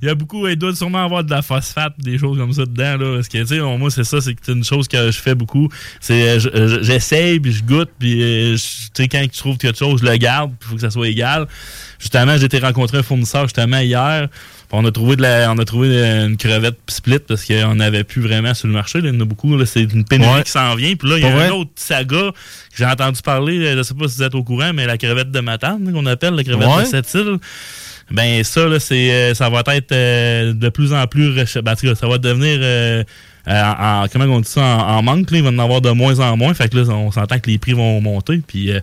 Il y a beaucoup, il doit sûrement avoir de la phosphate, des choses comme ça dedans. Là, parce que, tu sais, moi, c'est ça, c'est que c'est une chose que je fais beaucoup. C'est, euh, je- je- j'essaye, puis je goûte, puis, euh, tu sais, quand je trouve quelque chose, je le garde, puis il faut que ça soit égal. Justement, j'ai été rencontrer un fournisseur, justement, hier. On a trouvé de la, on a trouvé une crevette split parce qu'on n'avait plus vraiment sur le marché. là. Il y en a beaucoup. là. C'est une pénurie Ouais. qui s'en vient. Puis là, il y a Pour un vrai? autre saga que j'ai entendu parler. Je ne sais pas si vous êtes au courant, mais la crevette de Matane, qu'on appelle la crevette Ouais. de cette île. Ben ça, là, c'est, euh, ça va être euh, de plus en plus recherché. Ben, ça va devenir euh, euh, en, en- comment on dit ça, en, en manque. Là, il va en avoir de moins en moins. Fait que là, on s'entend que les prix vont monter. Puis euh,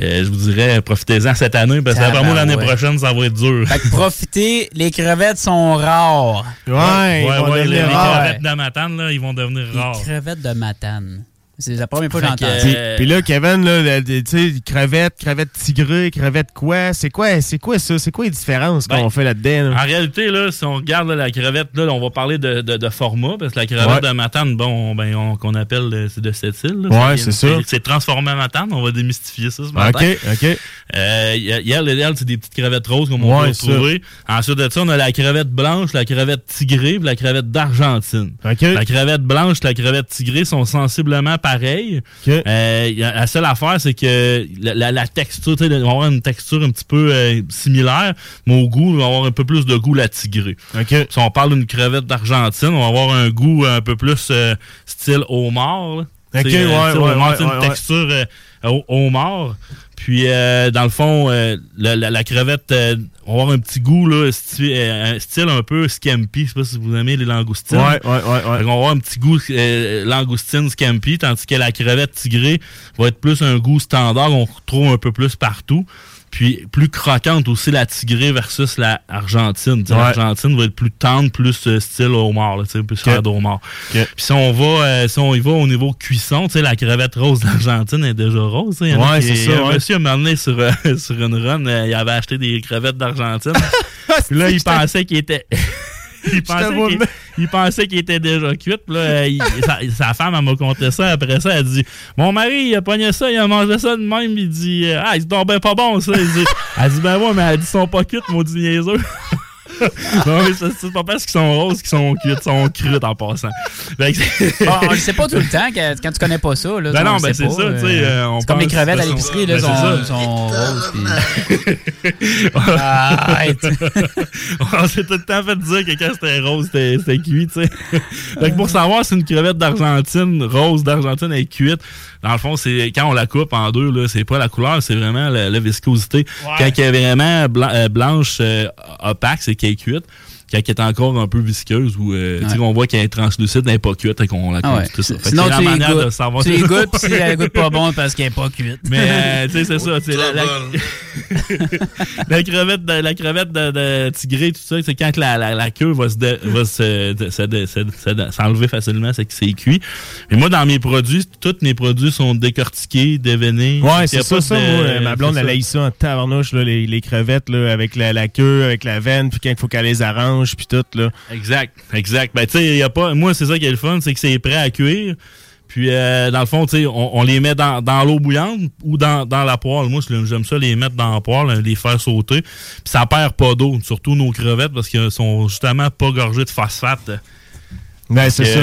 euh, je vous dirais, profitez-en cette année. Parce que d'après moi, l'année prochaine, ça va être dur. Fait que profitez, les crevettes sont rares. Ouais, ouais, ils vont ouais, les, devenir les rares. crevettes de Matane, là, ils vont devenir Les rares. crevettes de Matane. C'est la première fois que j'entends. Puis, Euh, puis là, Kevin, là, tu sais, crevettes, crevettes tigrées, crevettes quoi? C'est quoi, c'est quoi ça? C'est quoi les différences Ben, qu'on fait là-dedans? là? En réalité, là, si on regarde là, la crevette, là, on va parler de, de- de format, parce que la crevette Ouais. de Matane, bon, ben, on- qu'on appelle euh, c'est de cette île. là. Ouais, c'est ça. C'est transformé en Matane, on va démystifier ça ce matin. OK, OK. Euh, elle, elle, c'est des petites crevettes roses comme on Ouais, peut ça. retrouver. Ensuite de ça, on a la crevette blanche, la crevette tigrée, puis la crevette d'Argentine. OK. La crevette blanche et la crevette tigrée sont sensiblement pareilles. OK. Euh, la seule affaire, c'est que la, la- la texture, il va avoir une texture un petit peu euh, similaire, mais au goût, il va avoir un peu plus de goût la tigrée. Si on parle d'une crevette d'Argentine, on va avoir un goût un peu plus euh, style homard. là. Ok, Tu sais, euh, ouais, une texture homard. Puis, euh, dans le fond, euh, la, la- la crevette, euh, on va avoir un petit goût, là, sti- euh, un style un peu scampi. Je sais pas si vous aimez les langoustines. Ouais, ouais, ouais, qu'on va avoir un petit goût euh, langoustine scampi, tandis que la crevette tigrée va être plus un goût standard qu'on retrouve un peu plus partout. Puis plus croquante aussi la tigrée versus la argentine. Ouais. L'argentine va être plus tendre, plus euh, style homard, là, tu sais, plus chair d'homard. Puis si on va euh, si on y va au niveau cuisson, tu sais, la crevette rose d'Argentine est déjà rose. y en Ouais, c'est ça, Un ouais. monsieur m'a emmené sur, euh, sur une run, euh, il avait acheté des crevettes d'Argentine. Puis là, il pensait qu'il était. il, pensait qu'il, venir. il pensait qu'il était déjà cuit. Là, euh, il- sa, sa femme, elle m'a conté ça. Après ça, elle dit Mon mari, il a pogné ça, il a mangé ça de même. Il dit Ah, il se ben pas bon, ça. Il dit, elle dit Ben ouais, mais elle dit Ils sont pas cuits, maudit niaiseux. non, mais c'est c'est pas parce qu'ils sont roses qu'ils sont cuites, ils sont crues en passant. Que- Bon, on le sait pas tout le temps que- quand tu connais pas ça. Là, Ben on non, ben c'est ça, euh, euh, c'est comme les crevettes à ben, l'épicerie, là, ben, sont, sont roses. puis- Arrête. on s'est tout le temps fait dire que quand c'était rose, c'était c'était cuit, tu sais. pour savoir si une crevette d'Argentine, rose d'Argentine est cuite, dans le fond, c'est quand on la coupe en deux, là, c'est pas la couleur, c'est vraiment la, la viscosité. Quand elle est vraiment blan- euh, blanche, euh, opaque, c'est cuite. Quand elle est encore un peu visqueuse ou euh, Ouais. qu'on voit qu'elle est translucide, elle n'est pas cuite et qu'on la coupe. Ah ouais. c'est ça. Fait Sinon, la tu les manière de savoir Tu les goûtes, puis si elle goûte pas bon parce qu'elle est pas cuite. Mais euh, tu sais, c'est ça. c'est la, la, la crevette de, la crevette de, de tigré, tout ça, c'est quand la, la, la queue va se s'enlever facilement, c'est que c'est cuit. Mais moi, dans mes produits, tous mes produits sont décortiqués, dévenés. Ouais, c'est ça, pas ça. de- Moi, euh, ma blonde, elle a eu ça en tabarnouche, là, les, les crevettes, là, avec la, la queue, avec la veine, puis quand il faut qu'elle les arrange, puis tout, là. Exact, exact. Ben, tu sais, y a pas. Moi, c'est ça qui est le fun, c'est que c'est prêt à cuire. Puis, euh, dans le fond, tu sais, on, on les met dans, dans l'eau bouillante ou dans, dans la poêle. Moi, j'aime ça les mettre dans la poêle, les faire sauter. Puis, ça perd pas d'eau, surtout nos crevettes, parce qu'elles sont justement pas gorgées de phosphate. Ben, c'est ça.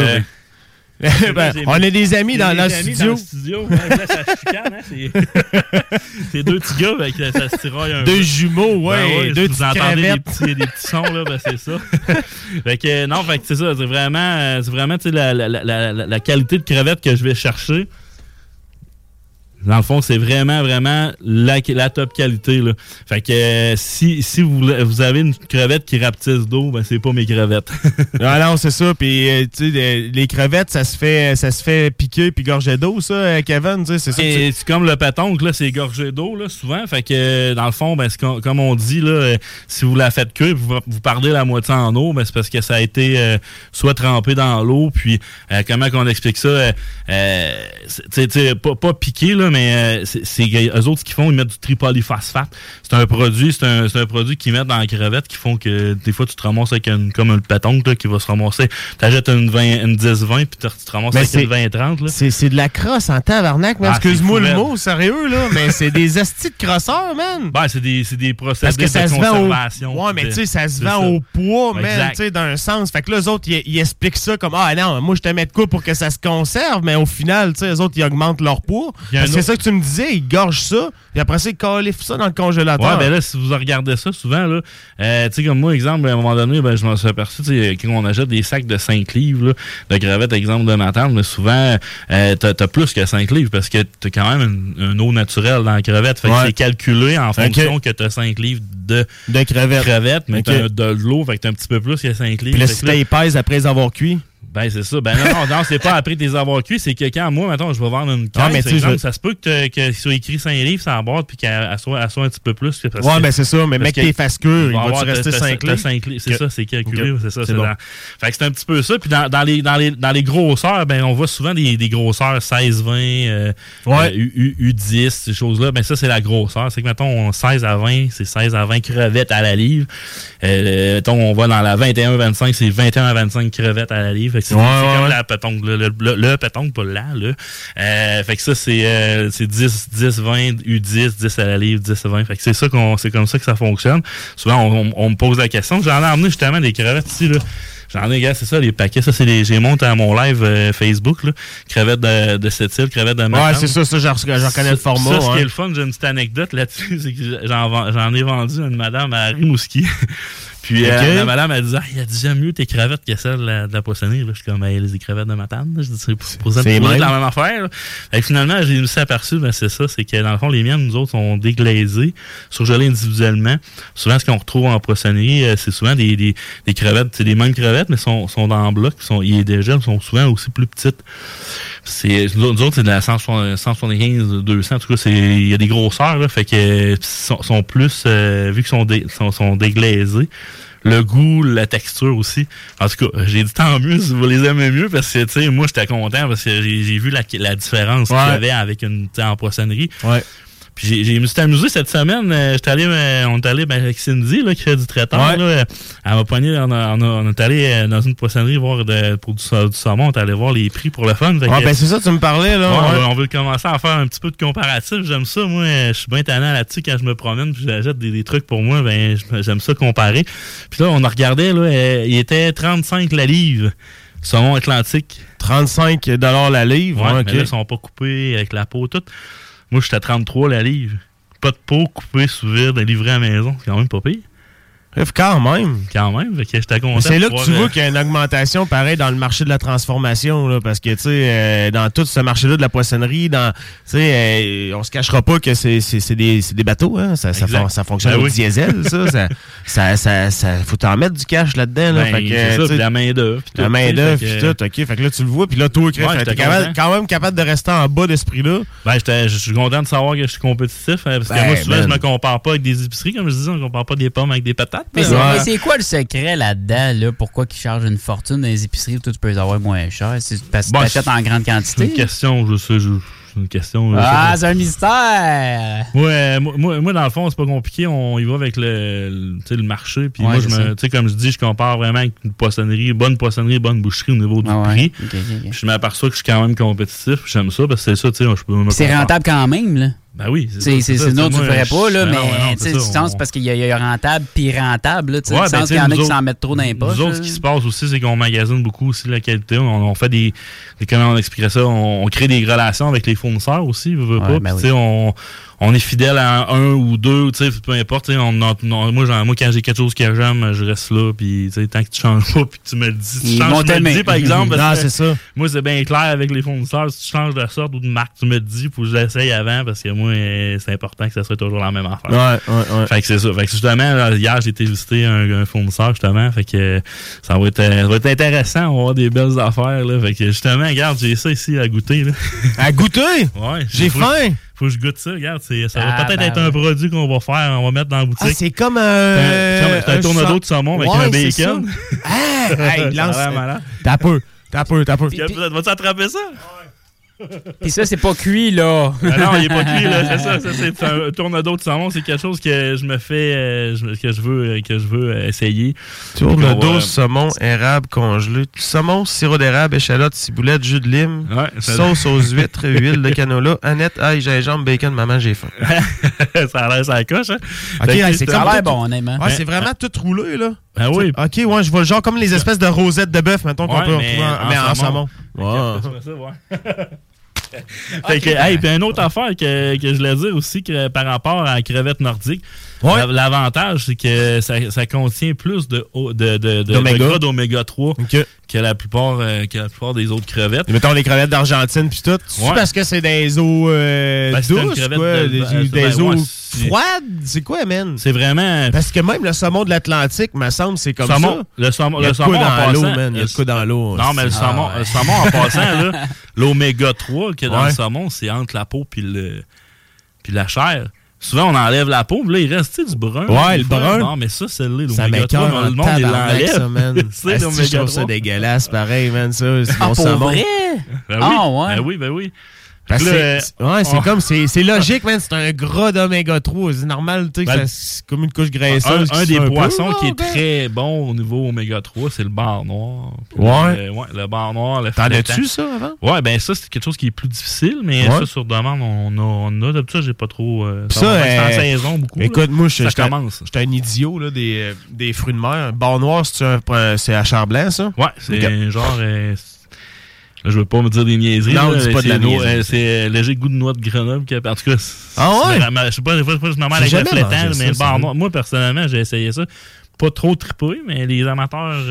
Ben, on a des amis dans des amis dans le studio. Ouais, là, ça chicane, hein, c'est- deux petits gars, que ça se tiraille un Deux peu. jumeaux, ouais, Ben deux si vous entendez des petits, des petits sons, là, ben c'est ça. fait que, euh, non, fait que c'est ça. C'est vraiment, euh, c'est vraiment la, la qualité de crevette que je vais chercher. Dans le fond, c'est vraiment, vraiment la, la top qualité. Là. Fait que euh, si, si vous, vous avez une crevette qui rapetisse d'eau, ben c'est pas mes crevettes. non, non, c'est ça. Puis, euh, tu sais, les- crevettes, ça se fait, ça se fait piquer puis gorger d'eau, ça, euh, Kevin, tu sais, c'est ça. tu- c'est comme le pétoncle, là, c'est gorgé d'eau, là, souvent. Fait que, dans le fond, ben, comme on dit, là, si vous la faites cuire, vous, vous perdez la moitié en eau, ben, c'est parce que ça a été euh, soit trempé dans l'eau, puis comment qu'on explique ça? euh, euh, c'est- tu sais- tu sais, pas, pas piqué, là, mais euh, c'est eux autres, ce qu'ils font, ils mettent du tripolyphosphate. C'est un produit, c'est un, c'est un produit qu'ils mettent dans la crevette qui font que des fois, tu te ramasses avec une, comme un pétoncle, là, qui va se ramasser. T'achètes une, 20 une 10-20, puis tu te ramasses Mais avec c'est- une 20-30, là. C'est c'est de la crosse en tabarnak. Ah, Excuse-moi le mot, sérieux, là, mais c'est des astis de crosseurs, man. Ben, c'est des, c'est des procédés Parce que ça de se vend au... conservation. Ouais, mais tu sais, ça se vend ça. au poids, man, tu sais, d'un sens. Fait que là, eux autres, ils, ils expliquent ça comme Ah non, moi, je te mets de quoi pour que ça se conserve, mais au final, tu sais, eux autres, ils augmentent leur poids. Parce que ça que tu me disais, ils gorgent ça, puis après ça, ils califent ça dans le congélateur. Ouais, ben là, si vous regardez ça souvent, là, euh, tu sais, comme moi, exemple, à un moment donné, ben, je m'en suis aperçu, tu sais, quand on achète des sacs de 5 livres, là, de crevettes, exemple, de ma tante, mais souvent, euh, t'as, t'as plus que 5 livres parce que t'as quand même une, une eau naturelle dans la crevette. Fait que Ouais. c'est calculé en fonction que t'as 5 livres de, de crevettes. mais Ok. t'as de l'eau, fait que t'as un petit peu plus que 5 livres. Puis là, si t'as épaisse après les avoir cuits. Ben, c'est ça. Ben, non, non, c'est pas après tes avoir cuits, c'est que quand moi, maintenant, je vais vendre une caisse, Ah, mais exemple, je- ça se peut que qu'il soit écrit 5 livres la boîte puis qu'elle elle soit, un petit peu plus. que- Ouais, que- ben c'est ça, mais mec, que tes faces cure, il va va-tu rester t'as- 5 t'as livres? C'est ça, c'est calculé, c'est ça. C'est bon. dans- Fait que c'est un petit peu ça. Puis dans, dans les, dans, les, dans les grosseurs, ben, on voit souvent des, des grosseurs 16-20, euh, Ouais. euh, U, U- U10, ces choses-là. Ben ça, c'est la grosseur. C'est que, mettons, 16 à 20, c'est 16 à 20 crevettes à la livre. Euh, mettons, on va dans la 21-25, c'est 21 à 25 crevettes à la livre. C'est Ouais, ouais, comme ouais. la pétoncle, le, le, le, le pétoncle, pas là, là. Euh, fait que ça, c'est euh, c'est 10, 10, 20, U10, 10 à la livre, 10 à 20. Fait que c'est ça qu'on, c'est comme ça que ça fonctionne. Souvent, on, on- on me pose la question. J'en ai emmené justement des crevettes ici, là. J'en ai, gars, c'est ça, les paquets. Ça, c'est les, j'ai monté à mon live euh, Facebook, là. Crevettes de, de cette île, crevettes de Ouais, Matane. c'est ça, ça, j'en j'en connais le format. Ça, ce qui est le fun, j'ai une petite anecdote là-dessus, c'est que j'en ai vendu à une madame à Rimouski. Puis euh, la madame a dit Ah, il a dit j'aime mieux tes crevettes que celles de la, de la poissonnerie. Là, je suis comme Hey, les crevettes de ma tante. Je dis c'est pour, ça même. la même affaire. que finalement, j'ai me suis aperçu, ben, c'est ça, c'est que dans le fond, les miennes, nous autres, sont déglaisées, surgelées individuellement. Souvent, ce qu'on retrouve en poissonnerie, euh, c'est souvent des, des, des crevettes, c'est les mêmes crevettes, mais sont, sont dans le bloc, sont, ils dégèlent, sont souvent aussi plus petites. C'est, nous autres, c'est de la 175, 175, 200. En tout cas, c'est, il y a des grosseurs, là, fait que, euh, sont, sont plus, euh, vu qu'ils sont, dé- sont, sont déglaisés. Le goût, la texture aussi. En tout cas, j'ai dit tant mieux si vous les aimez mieux parce que, tu sais, moi, j'étais content parce que j'ai, vu la, la différence qu'il y avait avec une, en poissonnerie. Ouais. Puis j'ai- me suis amusé cette semaine. euh, j'étais allé, euh, on est allé ben, avec Cindy, là, qui fait du traiteur. Ouais. là, elle m'a poigné, on, a- on, a- on est allé euh, dans une poissonnerie voir de- pour du, sa- du saumon. On est allé voir les prix pour le fun. Que- ben c'est ça, tu me parlais, là. Ouais, on veut- on veut commencer à faire un petit peu de comparatif. J'aime ça. Moi, je suis bien tannant là-dessus quand je me promène puis j'achète des, des trucs pour moi. Ben, j'aime ça comparer. Puis là, on a regardé, là, il était 35 la livre. Saumon Atlantique. 35 la livre. Ouais, ouais, mais ok. là, ils sont pas coupés avec la peau, tout. Moi, j'étais à 33 la livre. Pas de peau coupée sous vide, livrée à la maison. C'est quand même pas pire. Bref, quand même. Quand même. J'étais content. C'est de là que tu vois euh, qu'il y a une augmentation pareil dans le marché de la transformation là, parce que tu sais euh, dans tout ce marché-là de la poissonnerie, dans tu sais euh, on se cachera pas que c'est des des bateaux hein, ça ça, fon- ça fonctionne Ben au oui. diesel ça, ça ça ça ça faut t'en mettre du cash là-dedans là, Ben, fait que, ça, tu la main-d'œuvre, puis la main tu d'œuvre puis tout, OK, fait que là tu le vois puis là toi Chris, Ouais, t'es quand même capable de rester en bas d'esprit là. Ben, j'étais- je suis content de savoir que je suis compétitif. hein, parce que Ben, moi, souvent, je me compare pas avec des épiceries. Comme je disais, on compare pas des pommes avec des patates. Mais c'est Ouais. c'est quoi le secret là-dedans? Là? Pourquoi ils chargent une fortune dans les épiceries où tu peux les avoir moins cher? C'est parce que Bon, tu achètes en grande C'est quantité? une question, je sais, je- c'est une question. Ah, sais c'est un mystère! Ouais, moi, moi, moi, dans le fond, c'est pas compliqué. On y va avec le, le, marché. Puis Ouais, moi, je c'est me, comme je dis, je compare vraiment avec une poissonnerie, bonne poissonnerie, bonne boucherie au niveau du Ah ouais, prix. je m'aperçois que je suis quand même compétitif. J'aime ça parce que c'est ça, tu sais, je peux me C'est rentable quand même, là. Ben oui. C'est ça, sinon tu tu moi, ferais pas, là, mais tu sens parce qu'il y, a- rentable puis rentable, tu sais, ben, qu'il y en a qui s'en mettent trop dans les poches. Nous autres, ce qui se passe aussi, c'est qu'on magasine beaucoup aussi la qualité. On, fait des, Comment on expliquerait ça? On, crée des relations avec les fournisseurs aussi, ben Puis, tu sais, on, on est fidèle à un ou deux, tu sais, peu importe. On, on- on- moi, genre, moi, quand j'ai quelque chose que j'aime, je reste là. Puis, tu sais, tant que tu changes pas, puis tu me le dis. Tu changes, tu me le dis, par exemple. Non, que c'est ça. Moi, c'est bien clair avec les fournisseurs. Si tu changes de sorte ou de marque, tu me le dis, faut que je l'essaye avant parce que moi, c'est important que ça soit toujours la même affaire. Ouais, ouais, ouais. Fait que c'est ça. Fait que justement, là, hier, j'ai été visiter un, un fournisseur, justement. Fait que ça va être, euh, ça va être intéressant. On va avoir des belles affaires, là. Fait que justement, regarde, j'ai ça ici à goûter, là. À goûter? Ouais. J'ai faim. Faut que je goûte ça. Regarde, ça va Ah, peut-être ben être un produit qu'on va faire, on va mettre dans la boutique. Ah, c'est comme un un, un tourneau de saumon avec Ouais, un bacon. ça. Ah, hey, lance. T'as peu, t'as peu, t'as peu. Vas-tu attraper ça? Puis ça, c'est pas cuit, là. Ah non, il est pas cuit, là. C'est ça, ça c'est un tourne-dos de saumon. C'est quelque chose que je me fais, euh, que je veux, que je veux euh, essayer. D'eau, saumon, érable congelé. Saumon, sirop d'érable, échalote, ciboulette, jus de lime, Ouais, ça- sauce aux huîtres, huile de canola, Annette, ail, gingembre, bacon, maman, j'ai faim. ça a l'air ça coche, hein? Ok, c'est comme l'air bon, honnêtement. Ouais, c'est vraiment tout roulé, là. Ben oui. Ok, ouais, je vois le genre comme les espèces de rosettes de bœuf, mettons, qu'on Ouais, peut retrouver en, en mais en saumon. saumon. Ouais. Fait que, hey, puis une autre affaire que, que je voulais dire aussi que par rapport à la crevette nordique, Ouais. l'avantage c'est que ça, ça contient plus de, o- de, de, de, D'oméga. de gras d'oméga 3 Ok. que la plupart euh, que la plupart des autres crevettes. Et mettons les crevettes d'Argentine puis tout. C'est parce que c'est des eaux euh, Ben, douces, quoi? de- des ben, des ben, eaux froides? C'est quoi, man? C'est vraiment Parce que même le saumon de l'Atlantique, me semble, c'est comme saumon, ça. le saumon, Il y a le saumon dans l'eau, man? Il y a de quoi dans l'eau. Non, mais le saumon, Ah ouais. le saumon en passant, l'oméga 3 qu'il y a dans le saumon, c'est entre la peau le puis la chair. Souvent, on enlève la peau, puis là, il reste du brun. Ouais, le brun. Non, mais ça, c'est là, Ça l'oméga 3. m'écoeure Le monde, il tabarnak, ça, man. l'enlève. c'est Asti, je l'oméga trouve ça 3. dégueulasse, pareil, man, ça. C'est Ah, mon pour saumon. vrai? Ben oui, Ah, ouais. Ben oui, ben oui. Là, c'est- ouais, on- comme, c'est logique, man. C'est un gras d'oméga 3. C'est normal, tu sais, Ben, ça- c'est comme une couche graisseuse. un des peu, poissons là, qui est ben. très bon au niveau oméga 3, c'est le bar noir. Ouais. Le, ouais, le bar noir, le T'en as-tu, ça, avant? Ouais, ben ça, c'est quelque chose qui est plus difficile, mais Ouais. ça, sur demande, on a. On a D'habitude, j'ai pas trop. euh, Ça, va, c'est en euh, saison beaucoup. là. Écoute, moi, je ça commence. j'étais un idiot là, des, euh, des fruits de mer. Bar noir, c'est à Charblanc, ça? Ouais, c'est genre. Euh, c'est- là, je veux pas me dire des niaiseries. Non, dis pas de c'est la noix- niaiserie. euh, C'est euh, léger goût de noix de Grenoble. qui- En tout cas, c'est- Ah ouais? c'est je sais pas, des fois, je me avec le flétan, mais le bar sérieux. noir. Moi, personnellement, j'ai essayé ça. Pas trop trippé, mais les amateurs.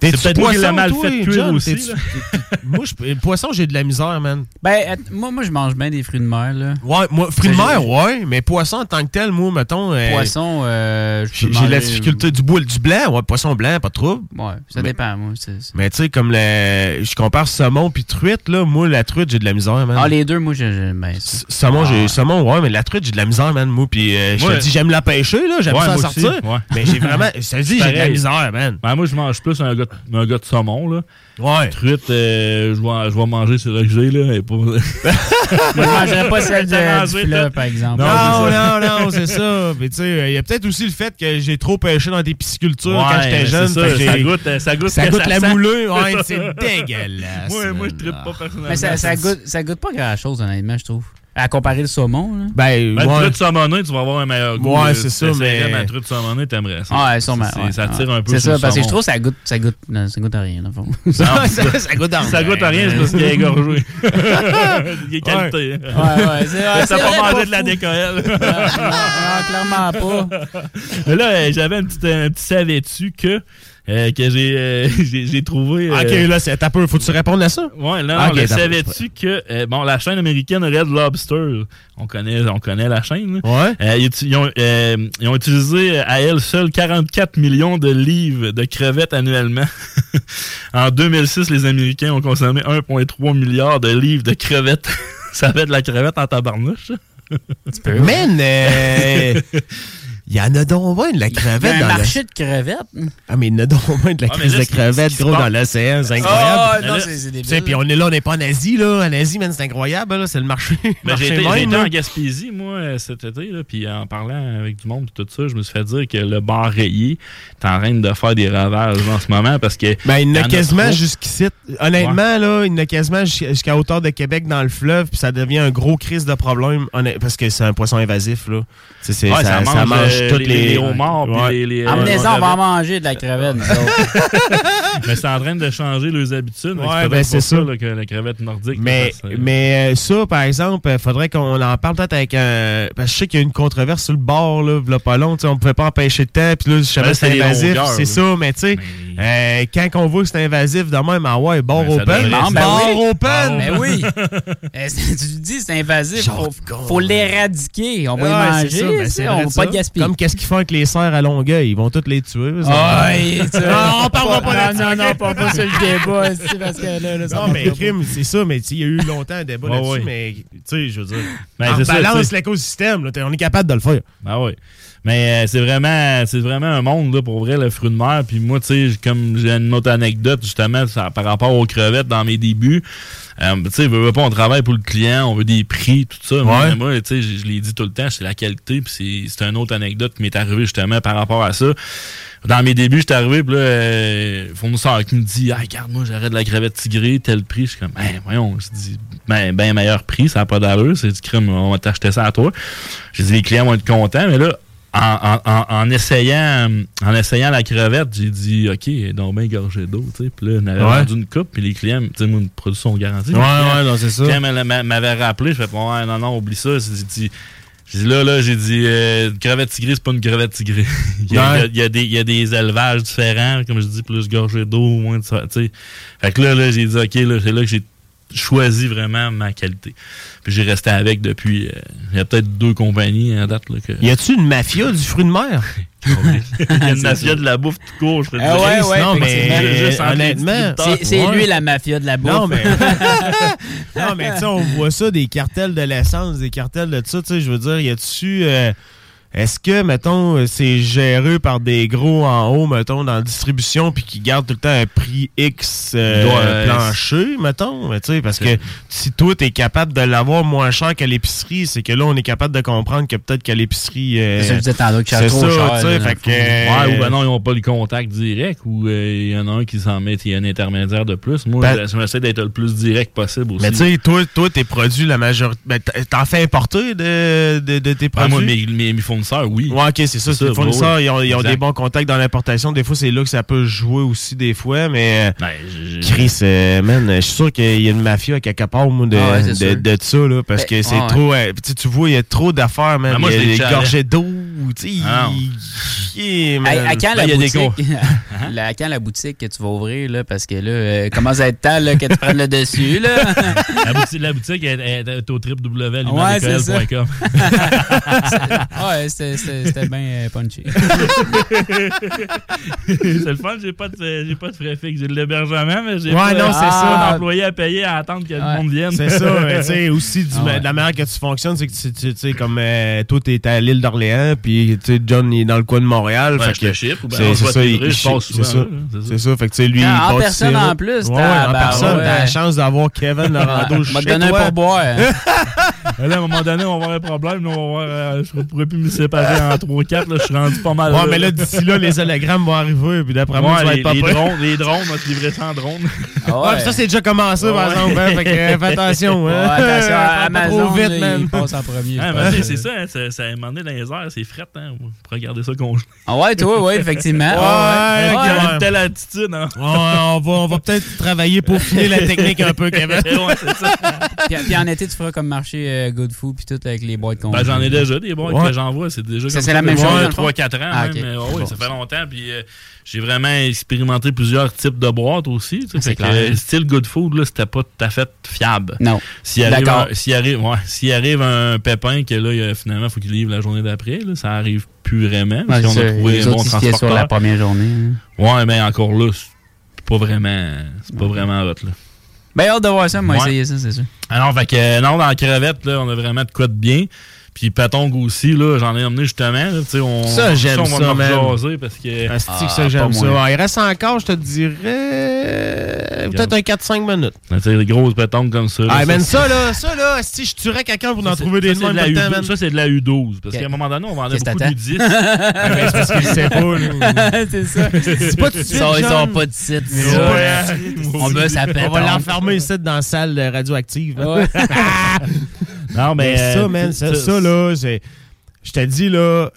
C'est peut-être moi qui l'ai poisson, mal toi, fait cuire John? aussi. T'es-tu-. Moi, je- le poisson, j'ai de la misère, man. Ben, moi, moi, je mange bien des fruits de mer, là. Ouais, moi, fruits de mer, ouais, mais poisson en tant que tel, moi, mettons. euh, Poisson, euh, J'ai j'ai la difficulté. Du, bois, du blanc, ouais, poisson blanc, pas de trouble. Ouais, ça Mais- dépend, moi. c'est- c'est- Mais tu sais, comme le. Je compare saumon puis truite, là. Moi, la truite, j'ai de la misère, man. Ah, les deux, moi, j'ai- ça. S- Saumon, Ah, j'ai. ouais. Saumon, ouais, mais la truite, j'ai de la misère, man. Moi, puis euh, je te dis, j'aime la pêcher, là. J'aime Ouais, ça sortir. aussi, ouais. Mais j'ai vraiment. Je te dis, j'ai de la misère, man. Ben, moi, je mange plus un gars un gars de saumon, là. Ouais. Truite, euh, je vais je vais manger sur le que j'ai, là. Et pas... Je mangerais pas celle de, du par exemple. Non, non, non, c'est ça. Mais tu sais, il y a peut-être aussi le fait que j'ai trop pêché dans des piscicultures Ouais, quand j'étais jeune. fait ça, goûte, ça goûte ça goûte ça la sent. mouleux. Ouais, c'est dégueulasse. Moi, moi, je trippe pas personnellement. Mais ça, ça, goûte, ça goûte pas grand-chose, honnêtement, je trouve. À comparer le saumon, là. Ben, Ben, ouais. truite saumonée, tu vas avoir un meilleur goût. Ouais, c'est ça, mais- ma truite saumonée, t'aimerais ça. Ah, ouais, sûrement. C'est- ouais, ça ouais. tire un peu C'est ça, le parce que je trouve que ça goûte, ça goûte, non, ça goûte à rien, dans le fond. Non, ça, ça goûte à Ça goûte à rien, c'est parce qu'il est égorgé. Il est qualité. Ouais, ouais, c'est c'est pas mangé de la fou. décolle. non, clairement pas. Mais là, j'avais un petit, un petit savais-tu que, euh, que j'ai, euh, j'ai, trouvé. euh, Ok, là, c'est t'as peu. Faut que tu répondes à ça? Ouais, là, on ok, le d'accord. savais-tu que bon, la chaîne américaine Red Lobster, on connaît, on connaît la chaîne. Ouais. Ils, ils ont, ils ont utilisé à elle seule 44 millions de livres de crevettes annuellement. en 2006, les Américains ont consommé 1,3 milliard de livres de crevettes. Ça fait de la crevette en tabarnouche. Man, euh, il y en a donc moins de la Il y a crevette un dans marché de crevettes. Ah, mais il y en a donc moins de la Ah, crise là, de crevettes, gros, dans l'océan. C'est Ah, incroyable. non, là, c'est débile. puis on est là, on n'est pas en Asie, là. En Asie, man, c'est incroyable, là. C'est le marché. Ben, marché j'ai été, en Gaspésie, moi, euh, cet été, là, puis en parlant avec du monde et tout ça, je me suis fait dire que le bar rayé est en train de faire des ravages en ce moment parce que. Ben, il y en a en a quasiment jusqu'ici. Honnêtement, là, il y en a quasiment jusqu'- jusqu'à hauteur de Québec dans le fleuve, puis ça devient un gros crise de problème, parce que c'est un poisson invasif, là. C'est, c'est- Ouais, ça, ça mange euh, toutes les... les homards, puis Ouais. les. les Amenez ça, on va en manger de la crevette. Mais c'est en train de changer leurs habitudes. Ouais, c'est ben, c'est ça. là, que la crevette nordique. Mais, là, ça- mais euh, ça, par exemple, il faudrait qu'on en parle peut-être avec un. Parce que je sais qu'il y a une controverse sur le bord, là, v'là pas long. On pouvait pas empêcher de temps. Puis là, je savais Ben, que c'était c'est invasif. C'est là. ça, mais tu sais, euh, quand on voit que c'est invasif de même, ah ouais, bord Ben, ça open. Non, ben bord oui. open. Ben oui. Euh, c'est- tu le dis, c'est invasif. Faut, faut l'éradiquer. On va Ouais, y manger. ça, ben, ça, on va pas ça. de gaspiller. Comme qu'est-ce qu'ils font avec les cerfs à Longueuil? Ils vont tous les tuer. Ah, tu- Non, on parlera pas de Non, ça. non, pas, pas sur le débat. c'est parce que là, là, ça Non, va mais pas. crime, c'est ça, mais tu il y a eu longtemps un débat là-dessus, mais tu sais, je veux dire, Ben, ça, balance tu l'écosystème, on est capable de le faire. Ah oui. Mais euh, c'est vraiment c'est vraiment un monde là, pour vrai le fruit de mer. Puis moi tu sais comme j'ai une autre anecdote justement ça- par rapport aux crevettes dans mes débuts euh, tu sais veux, veux pas on travaille pour le client on veut des prix tout ça. Ouais. mais moi tu sais je, je l'ai dit tout le temps c'est la qualité puis c'est c'est une autre anecdote qui m'est arrivée justement par rapport à ça. Dans mes débuts j'étais arrivé puis là euh, fournisseur qui me dit ah regarde moi j'arrête de la crevette tigrée tel prix je suis comme ben voyons je dis ben ben meilleur prix ça n'a pas d'allure c'est du crime on va t'acheter ça à toi j'ai dit les clients vont être contents mais là en, en- en- en essayant en essayant la crevette, j'ai dit OK, donc bien gorgée d'eau, tu sais. Puis là, on avait Ouais. vendu une coupe, puis les clients, tu sais, moi, une production garantie. Ouais, ouais, non, c'est ça. Les clients m'a- m'a- m'avaient rappelé, je fais ouais, non, non, oublie ça. J'ai dit, j'ai dit là, là, j'ai dit euh, une crevette tigrée, c'est pas une crevette tigrée. y a- il y a des, il y a des élevages différents, comme je dis, plus gorgée d'eau, moins de ça, tu sais. Fait que là, là, j'ai dit OK, là, c'est là que j'ai choisi vraiment ma qualité. Puis j'ai resté avec depuis. euh, il y a peut-être deux compagnies en date. Là, que... Y a-tu une mafia du fruit de mer? Il y a une mafia de la bouffe tout court, je te Ah ouais, ouais, non, mais. Juste honnêtement. C'est Ouais. lui la mafia de la bouffe. Non, mais. non, mais tu sais, on voit ça, des cartels de l'essence, des cartels de tout ça, tu sais, je veux dire, y a-tu. euh, est-ce que, mettons, c'est géré par des gros en haut, mettons, dans la distribution, puis qui gardent tout le temps un prix X euh, euh, plancher, mettons? Tu sais, parce que si toi, t'es capable de l'avoir moins cher qu'à l'épicerie, c'est que là, on est capable de comprendre que peut-être qu'à l'épicerie. euh, C'est ça que je disais trop cher, tu là, fait que. Ouais, euh, ou ben non, ils n'ont pas le contact direct, ou euh, il y en a un qui s'en met, il y a un intermédiaire de plus. Moi, Ben- je j'essaie d'être le plus direct possible aussi. Mais tu sais, toi, toi, tes produits, la majorité. Ben, t'en fais importer de, de, de tes Ah, produits? moi, mes, mes, mes fournisseurs, oui. Ouais, ok, c'est ça. Ça, les fournisseurs, oui, ils ont, ils ont exact. des bons contacts dans l'importation. Des fois, c'est là que ça peut jouer aussi, des fois, mais. Ben, je- je- Chris, euh, man, je suis sûr qu'il y a une mafia à quelque part, moi, de, Ah ouais, de, ça, là, parce Ben, que c'est ah trop. euh, tu vois, il y a trop d'affaires, man. Ben, moi, il y a des gorgées d'eau, tu sais. Ah non. il- il- man. À, à quand Ben, la il boutique la- quand la boutique que tu vas ouvrir là parce que là euh, commence à être temps là, que tu prennes le dessus là. la, boutique, la boutique est, est- est au Ouais, c'est ça. www.alimentdécolle.com. ouais, c'était- c'était bien euh, punchy. c'est le fun, j'ai pas, de- j'ai pas de frais fixes. J'ai de l'hébergement, mais j'ai Ouais, pas, non, c'est pas ça. d'employé à payer à attendre que le monde vienne. C'est ça, mais tu sais, aussi, du- Ah ouais. de la manière que tu fonctionnes, c'est que tu tu- tu sais, comme euh, toi, t'es à l'île d'Orléans, puis tu sais, John il est dans le coin de Montréal. Ouais, fait je te que ou ben, c'est ça, il- je il- passe c'est ça. là, c'est ça. C'est ça, fait que tu sais, lui, Ah, il en personne en plus, Ouais, t'as- en bah, personne, ouais. t'as la chance d'avoir Kevin Lorando Je vais chez te donner un toi. pourboire. hein. Là, à un moment donné, on va avoir un problème. là, on va avoir, euh, je ne pourrais plus me séparer en 3-4. Je suis rendu pas mal. Ouais, mais là, d'ici là, les hologrammes vont arriver, puis d'après moi, Ouais, tu vas les, être pas les prêt. drones, les drones, on va te livrer sans drone. Ouais, puis ça, c'est déjà commencé, par Ouais. exemple. hein, fait que, euh, fais attention. Hein. Ouais, attention, Pas Amazon, trop vite, il passe en premier. Ah, c'est ça, hein, ça, ça a demandé dans les airs, c'est fret. Hein, on pourrait regarder ça congelé. Ah ouais, toi, oui, effectivement. Ouais, Ouais, ouais. ouais. Une telle attitude, hein. Ouais, on va, on va peut-être travailler pour finir la technique un peu, Kevin. Ouais, c'est ça. Puis, puis en été, tu feras comme marché euh, Good Food puis tout avec les boîtes qu'on Ben, j'en ai déjà des boîtes Ouais. que j'envoie. C'est déjà Ça, comme c'est la même chose, dans le fond? 3-4 ans. Ah, même, mais, ouais, ouais, ça ça. fait longtemps. Puis euh, j'ai vraiment expérimenté plusieurs types de boîtes aussi. tu sais, que, clair. euh, style Good Food, là, c'était pas tout à fait fiable. Non. S'il arrive, D'accord. un, s'il arrive, ouais, s'il arrive un pépin que là, finalement, il faut qu'il livre la journée d'après, là, ça arrive plus vraiment. Ouais, si on c'est a trouvé Les un bon fiaient sur transporteur. la première journée. hein. Ouais, mais encore là, c'est pas vraiment, c'est pas vraiment hot, là. Ben, hâte de voir ça. Moi, Ouais. essayer ça, c'est sûr. Alors, fait que, euh, non, dans la crevette, là, on a vraiment de quoi de bien. Puis Patong aussi, là, j'en ai emmené justement. Là, on, Ça, j'aime on ça, va man. me jaser parce que. Asti que Ah, ça, j'aime ça. Ouais, il reste encore, je te dirais, peut-être un 4-5 minutes. Sais, des grosses pétanques comme ça. là, Ah, ça, man, c'est- ça, là, ça, là, si je tuerais quelqu'un pour en trouver des ça, noms c'est de la tout le temps, U12, man. Ça, c'est de la U12. Parce qu'à un moment donné, on vendait beaucoup du 10. Ah, mais c'est parce qu'il le sait pas, c'est ça. C'est pas tout de Ils suite, sont, ils John. pas de site. On veut sa On va l'enfermer ici dans la salle radioactive. Non, mais. Mais ça, euh, man, ça, ça- là. Je te dis, là,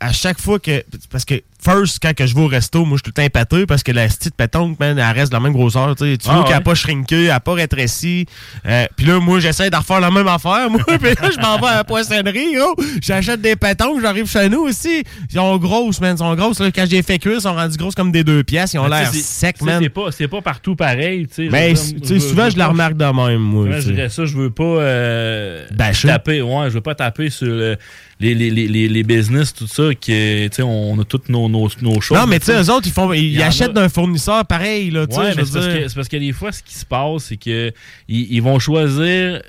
à chaque fois que. Parce que, first, quand que je vais au resto, moi, je suis tout le temps épaté parce que la petite pétanque, man, elle reste de la même grosseur. Tu Ah, vois qu'elle n'a pas shrinké, elle n'a pas rétréci. Euh, Puis là, moi, j'essaie de refaire la même affaire. Moi, puis là, je m'en vais à la poissonnerie, gros. J'achète des pétanques, j'arrive chez nous aussi. Ils sont grosses, man. Ils sont grosses. Là, quand j'ai fait cuire, ils sont rendus grosses comme des deux pièces. Ils ont Mais l'air secs, man. C'est pas, c'est pas partout pareil. tu sais. Ben, Je veux dire, tu sais, souvent, veux je la remarque de même, moi. Je dirais ça, je veux pas euh, Bâcher. taper. Ouais, je veux pas taper sur le- les, les, les, les, les business, tout ça, sais, on a toutes nos, nos, nos choses. Non, mais tu sais, eux autres, ils, font, achètent d'un fournisseur pareil, là, Ouais, mais c'est parce, que, c'est parce que des fois, ce qui se passe, c'est que ils, ils vont choisir.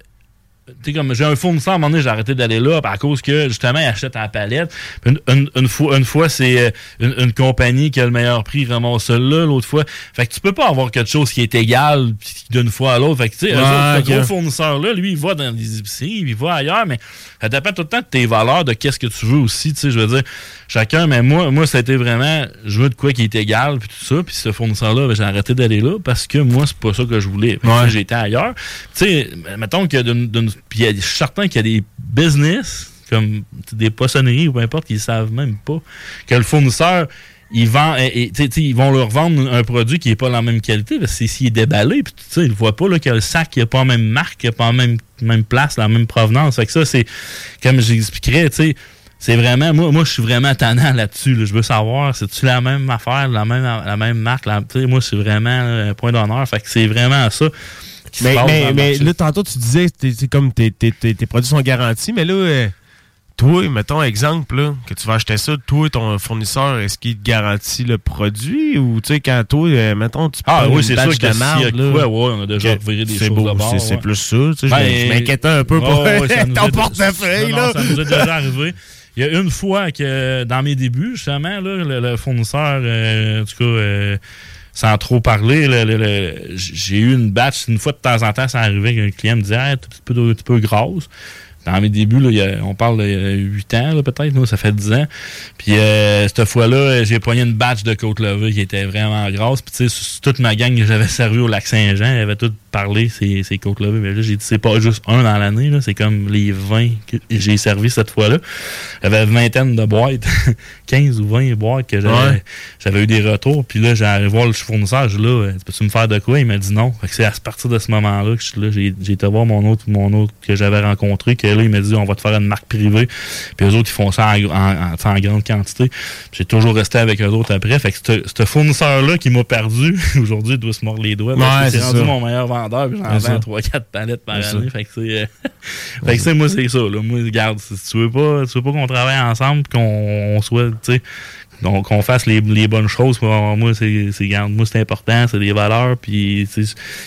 Comme j'ai un fournisseur, à un moment donné, j'ai arrêté d'aller là à cause que, justement, il achète à la palette. Une, une, une fois, une fois c'est euh, une, une compagnie qui a le meilleur prix, il ramasse ça là, l'autre fois. Fait que tu peux pas avoir quelque chose qui est égal d'une fois à l'autre. Fait que, tu sais, Ouais, autres, ce ok. gros fournisseur-là, lui, il va dans des épiceries, il va ailleurs, mais ça dépend tout le temps de tes valeurs, de qu'est-ce que tu veux aussi, tu sais, je veux dire, chacun, mais moi, moi, ça a été vraiment, je veux de quoi qui est égal, puis tout ça, puis ce fournisseur-là, ben, j'ai arrêté d'aller là, parce que moi, c'est pas ça que je voulais. Que Ouais. J'étais ailleurs. Tu sais, mettons d'une, d'une- puis je suis certain qu'il y a des business, comme des poissonneries ou peu importe, qui savent même pas que le fournisseur, il vend, ils vont leur vendre un produit qui n'est pas la même qualité, parce que s'il est déballé, ils ne voient pas que le sac n'a pas la même marque, n'a pas la même, même place, la même provenance. Fait que ça, c'est, comme j'expliquerais, tu c'est vraiment, moi, moi je suis vraiment tannant là-dessus. là. Je veux savoir, c'est-tu la même affaire, la même, la même marque? la- moi, c'est vraiment un point d'honneur. Fait que c'est vraiment ça. Mais, là, tantôt, tu disais que t'es- c'est comme tes, tes, tes, tes produits sont garantis, mais là, euh, toi, mettons exemple, là, que tu vas acheter ça, toi, ton fournisseur, est-ce qu'il te garantit le produit? Ou, tu sais, quand toi, euh, mettons, tu Ah oui, c'est sûr que de a marde, de là, ouais, on a déjà reviré des choses beau, bord, c'est- ouais. plus ça, tu sais, je Ben, je m'inquiétais un peu pour Oh, ouais, ça nous ton portefeuille, Non, là. non, ça nous est déjà arrivé. Il y a une fois que dans mes débuts, justement, là, le, le fournisseur, euh, en tout cas, euh, sans trop parler, le- le- le- j'ai eu une batch, une fois de temps en temps, ça arrivait qu'un client me disait un petit peu, un petit peu grosse. Dans mes débuts, là, il y a- on parle de 8 ans, peut-être, nous, ça fait 10 ans. Puis euh, cette fois-là, j'ai poigné une batch de côte levée qui était vraiment grosse. Puis tu sais, toute ma gang que j'avais servi au lac Saint-Jean, ils avaient tout parlé, ces, ces côtes levées. Mais là, j'ai dit, c'est pas juste un dans l'année, c'est comme les 20 que j'ai servi cette fois-là. J'avais une vingtaine de boîtes, 15 ou 20 boîtes que j'avais j'avais eu des retours. Puis là, j'ai allé voir le fournisseur. Je dis là, euh, peux-tu me faire de quoi? Il m'a dit non. Fait que c'est à partir de ce moment-là que je suis là. J'ai j'ai été voir mon autre, mon autre que j'avais rencontré, que il m'a dit, on va te faire une marque privée. Puis eux autres, ils font ça en, en- grande quantité. J'ai toujours resté avec eux autres après. Fait que ce- fournisseur-là qui m'a perdu, aujourd'hui, doit se mordre les doigts. Ouais, c'est rendu mon meilleur vendeur. puis J'en vends 3-4 palettes par année. Fait que c'est. euh, fait que c'est moi, c'est ça. Là. Moi, regarde, si tu veux pas, tu veux pas qu'on travaille ensemble, qu'on on soit, tu sais, donc qu'on fasse les, bonnes choses. Moi, moi, c'est, moi, c'est important, c'est des valeurs. Puis,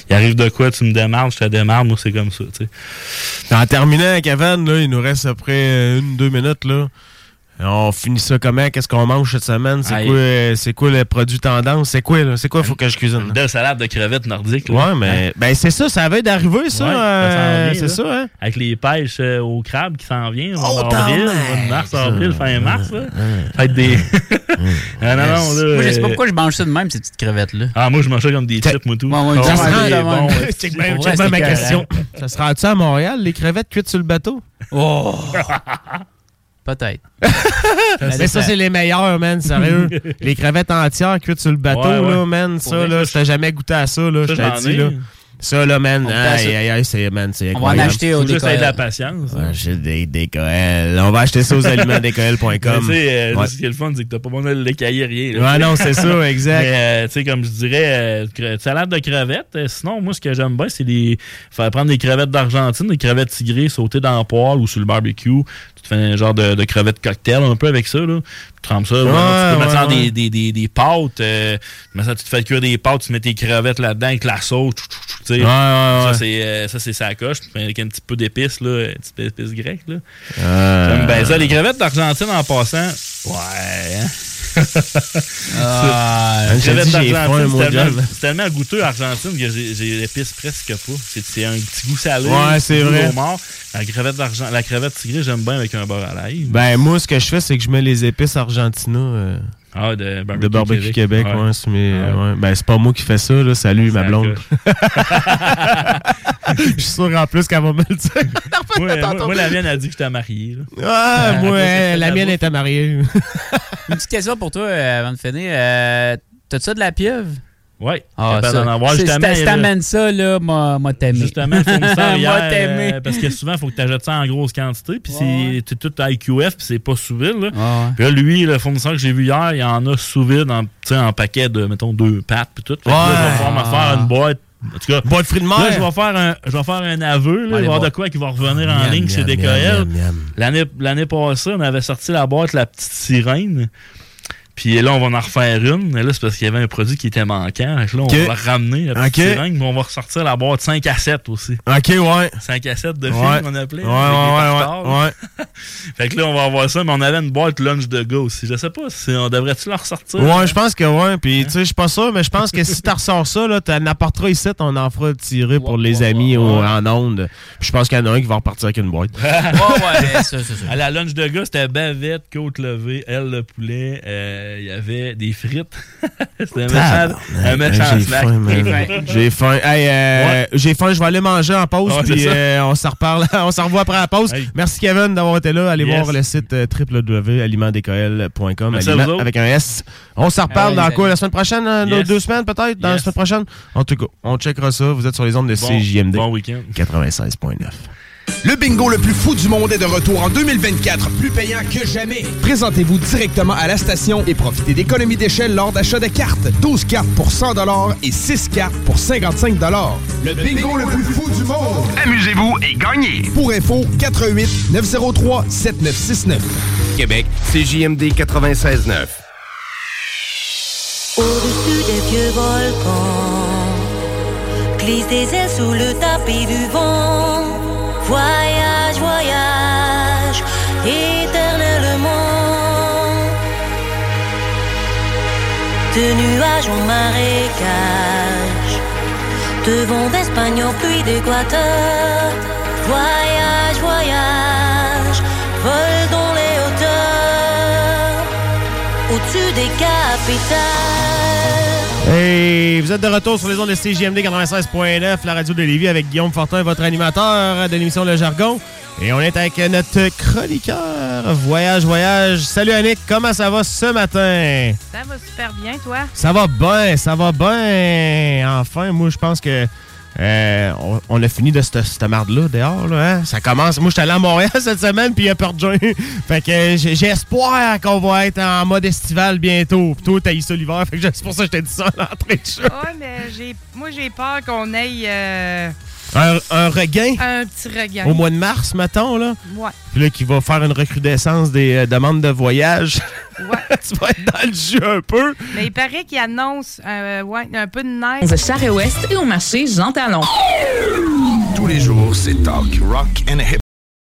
il arrive de quoi, tu me démarres, je te démarre. Moi, c'est comme ça, tu sais. En terminant, Kevin, là, il nous reste après une, deux minutes. Là. On finit ça comment? Qu'est-ce qu'on mange cette semaine? C'est quoi, euh, c'est quoi le produit tendance? C'est quoi, là? C'est quoi, faut que je cuisine? Une belle salade de crevettes nordiques. là. Ouais, mais ben, c'est ça, ça avait d'arriver, ça. Ouais, euh, vient, c'est là. ça, hein? Avec les pêches euh, au crabe qui s'en vient, Oh, en avril, de mars, avril, fin mars. Là. Fait des. ah, non, non, là. Moi, je sais pas euh, pourquoi je mange ça de même, ces petites crevettes-là. Ah, moi, je mange ça comme des chips, moi, tout. Ouais, Ah, ça se ouais, rend c'est de bon, même. ouais. Check bien, Pour check vrai, bien ma question. Ça se rend-tu à Montréal, les crevettes cuites sur le bateau? Oh! Peut-être. Mais ça, c'est les meilleurs, man, sérieux. les crevettes entières cuites sur le bateau, Ouais, ouais. là, man. Ça, là, t'as jamais goûté à ça, là, je t'ai dit, ai. là. Ça, là, man, aïe, aïe, aïe, c'est, man, c'est On va en acheter au Faut juste de la patience. On va acheter des DKL. On va acheter ça aux. Mais Tu sais, euh, Ouais. ce qui est le fun, c'est que t'as pas besoin de l'écailler rien. là. Ouais, non, c'est ça, exact. Mais, euh, tu sais, comme je dirais, euh, salade de crevettes. Euh, sinon, moi, ce que j'aime bien, c'est les faire prendre des crevettes d'Argentine, des crevettes tigrées sautées dans le poêle ou sur le barbecue. Tu te fais un genre de, de crevettes cocktail un peu avec ça, là. Tu trempes ça. maintenant, tu peux ouais, mettre ça dans ouais. des, des, des, des pâtes. euh, tu mets ça, tu te fais cuire des pâtes, tu mets tes crevettes là-dedans avec la sauce. Ouais, ouais, Ça, ouais. c'est euh, ça, c'est sa coche. Avec un petit peu d'épices, là. Un petit peu d'épices grecques, là. Bien ça. Les crevettes d'Argentine en passant. Ouais, hein? Ah, Les je te crevettes dis, j'ai d'Argentine, c'est tellement, tellement goûteux Argentine que j'ai l'épice presque pas. C'est un petit goût salé. Ouais, c'est vrai. homard. La crevette d'argent, la crevette tigrée, j'aime bien avec un beurre à l'ail. Ben, moi, ce que je fais, c'est que je mets les épices Argentina euh, ah, de barbecue, de barbecue Québec. Ouais. ouais, sur mes- Ouais. ouais. Ben, c'est pas moi qui fais ça, là. Salut, ma blonde. Je suis sûr, en plus, qu'elle va me le dire. moi, moi, moi, la mienne a dit que j'étais marié. Là. Ah, moi, Elle a la pas mienne était mariée. Une petite question pour toi euh, avant de finir. Euh, T'as-tu ça de la pieuvre? Oui, Ah, Justement, Si il t'amènes ça, là, moi, t'aimer. Justement, le fournisseur Moi hier, t'aimer. euh, parce que souvent, il faut que tu achètes ça en grosse quantité. Puis c'est c'est tout IQF, puis c'est pas sous vide. Là. Ouais. Puis là, lui, le fournisseur que j'ai vu hier, il en a sous vide en, en paquet de, mettons, deux pattes. Puis tout. Fait que là, je vais pouvoir me faire une boîte. En tout cas, Boîte de fruits de mer. Là, je vais faire un, je vais faire un aveu. Là, il va y avoir de quoi qui va revenir en Miam, ligne chez DKL. l'année passée, on avait sorti la boîte La Petite Sirène. Puis là, on va en refaire une. Mais là, c'est parce qu'il y avait un produit qui était manquant. Que là, on va ramener la petite mais on va ressortir la boîte 5 à 7 aussi. OK, ouais. 5 à 7 de Ouais. films, on appelait. Ouais, ouais, ouais, ouais, fait que là, on va avoir ça, mais on avait une boîte lunch de gars aussi. Je sais pas si on devrait-tu la ressortir. Ouais, je pense que ouais. Puis, tu sais, je suis pas sûr, mais je pense que si tu ressors ça, là, t'en apporteras ici, on en fera tirer pour les amis au- en onde. Puis, je pense qu'il y en a un qui va repartir avec une boîte. Ouais, ouais, ça, ça, ça. À la lunch de gars, c'était bavette, côte levée, aile de poulet. euh, Il y avait des frites. c'était un méchant, un méchant J'ai snack. J'ai faim. Hey, euh. J'ai faim, je vais aller manger en pause, puis euh, on s'en reparle, on s'en revoit après la pause. Hey. Merci Kevin d'avoir été là. Allez Yes. voir le site euh, autres. avec un S. On s'en reparle Ah dans quoi? La semaine prochaine, euh, dans deux semaines peut-être, dans la semaine prochaine? En tout cas, on checkera ça. Vous êtes sur les ondes de Bon, CJMD bon week-end. 96.9. Le bingo le plus fou du monde est de retour en 2024, plus payant que jamais. Présentez-vous directement à la station et profitez d'économies d'échelle lors d'achat de cartes. 12 cartes pour 100 et 6 cartes pour 55 Le bingo le plus fou du monde. Amusez-vous et gagnez. Pour info, 88 903 7969. Québec, CJMD 96.9. Au-dessus des vieux volcans, glisse des ailes sous le tapis du vent. Voyage, voyage, éternellement. De nuages en marécage, de vent d'Espagne en pluie d'Équateur. Voyage, voyage, vol dans les hauteurs, au-dessus des capitales. Hey, vous êtes de retour sur les ondes de CJMD 96.9, la radio de Lévis avec Guillaume Fortin, votre animateur de l'émission Le Jargon. Et on est avec notre chroniqueur Voyage, Voyage. Salut Annick, comment ça va ce matin? Ça va super bien, toi? Ça va bien, ça va bien. Enfin, moi, je pense que Euh, on, a fini de cette, cette marde-là dehors. Hein? Ça commence. Moi, je suis allé à Montréal cette semaine, puis il n'y a juin. fait que espoir qu'on va être en mode estival bientôt. Puis toi, t'as l'hiver. Fait que c'est pour ça que je t'ai dit ça à l'entrée de. Ouais, mais j'ai, moi, j'ai peur qu'on aille euh, Un, un regain? Un petit regain. au mois de mars, mettons. Là? Ouais. Puis là, qui va faire une recrudescence des euh, demandes de voyage. Ouais. tu vas être dans le jus un peu. Mais il paraît qu'il annonce euh, ouais, un peu de neige. De Charest-Ouest et au marché Jean Talon. Tous les jours, c'est talk, rock and hip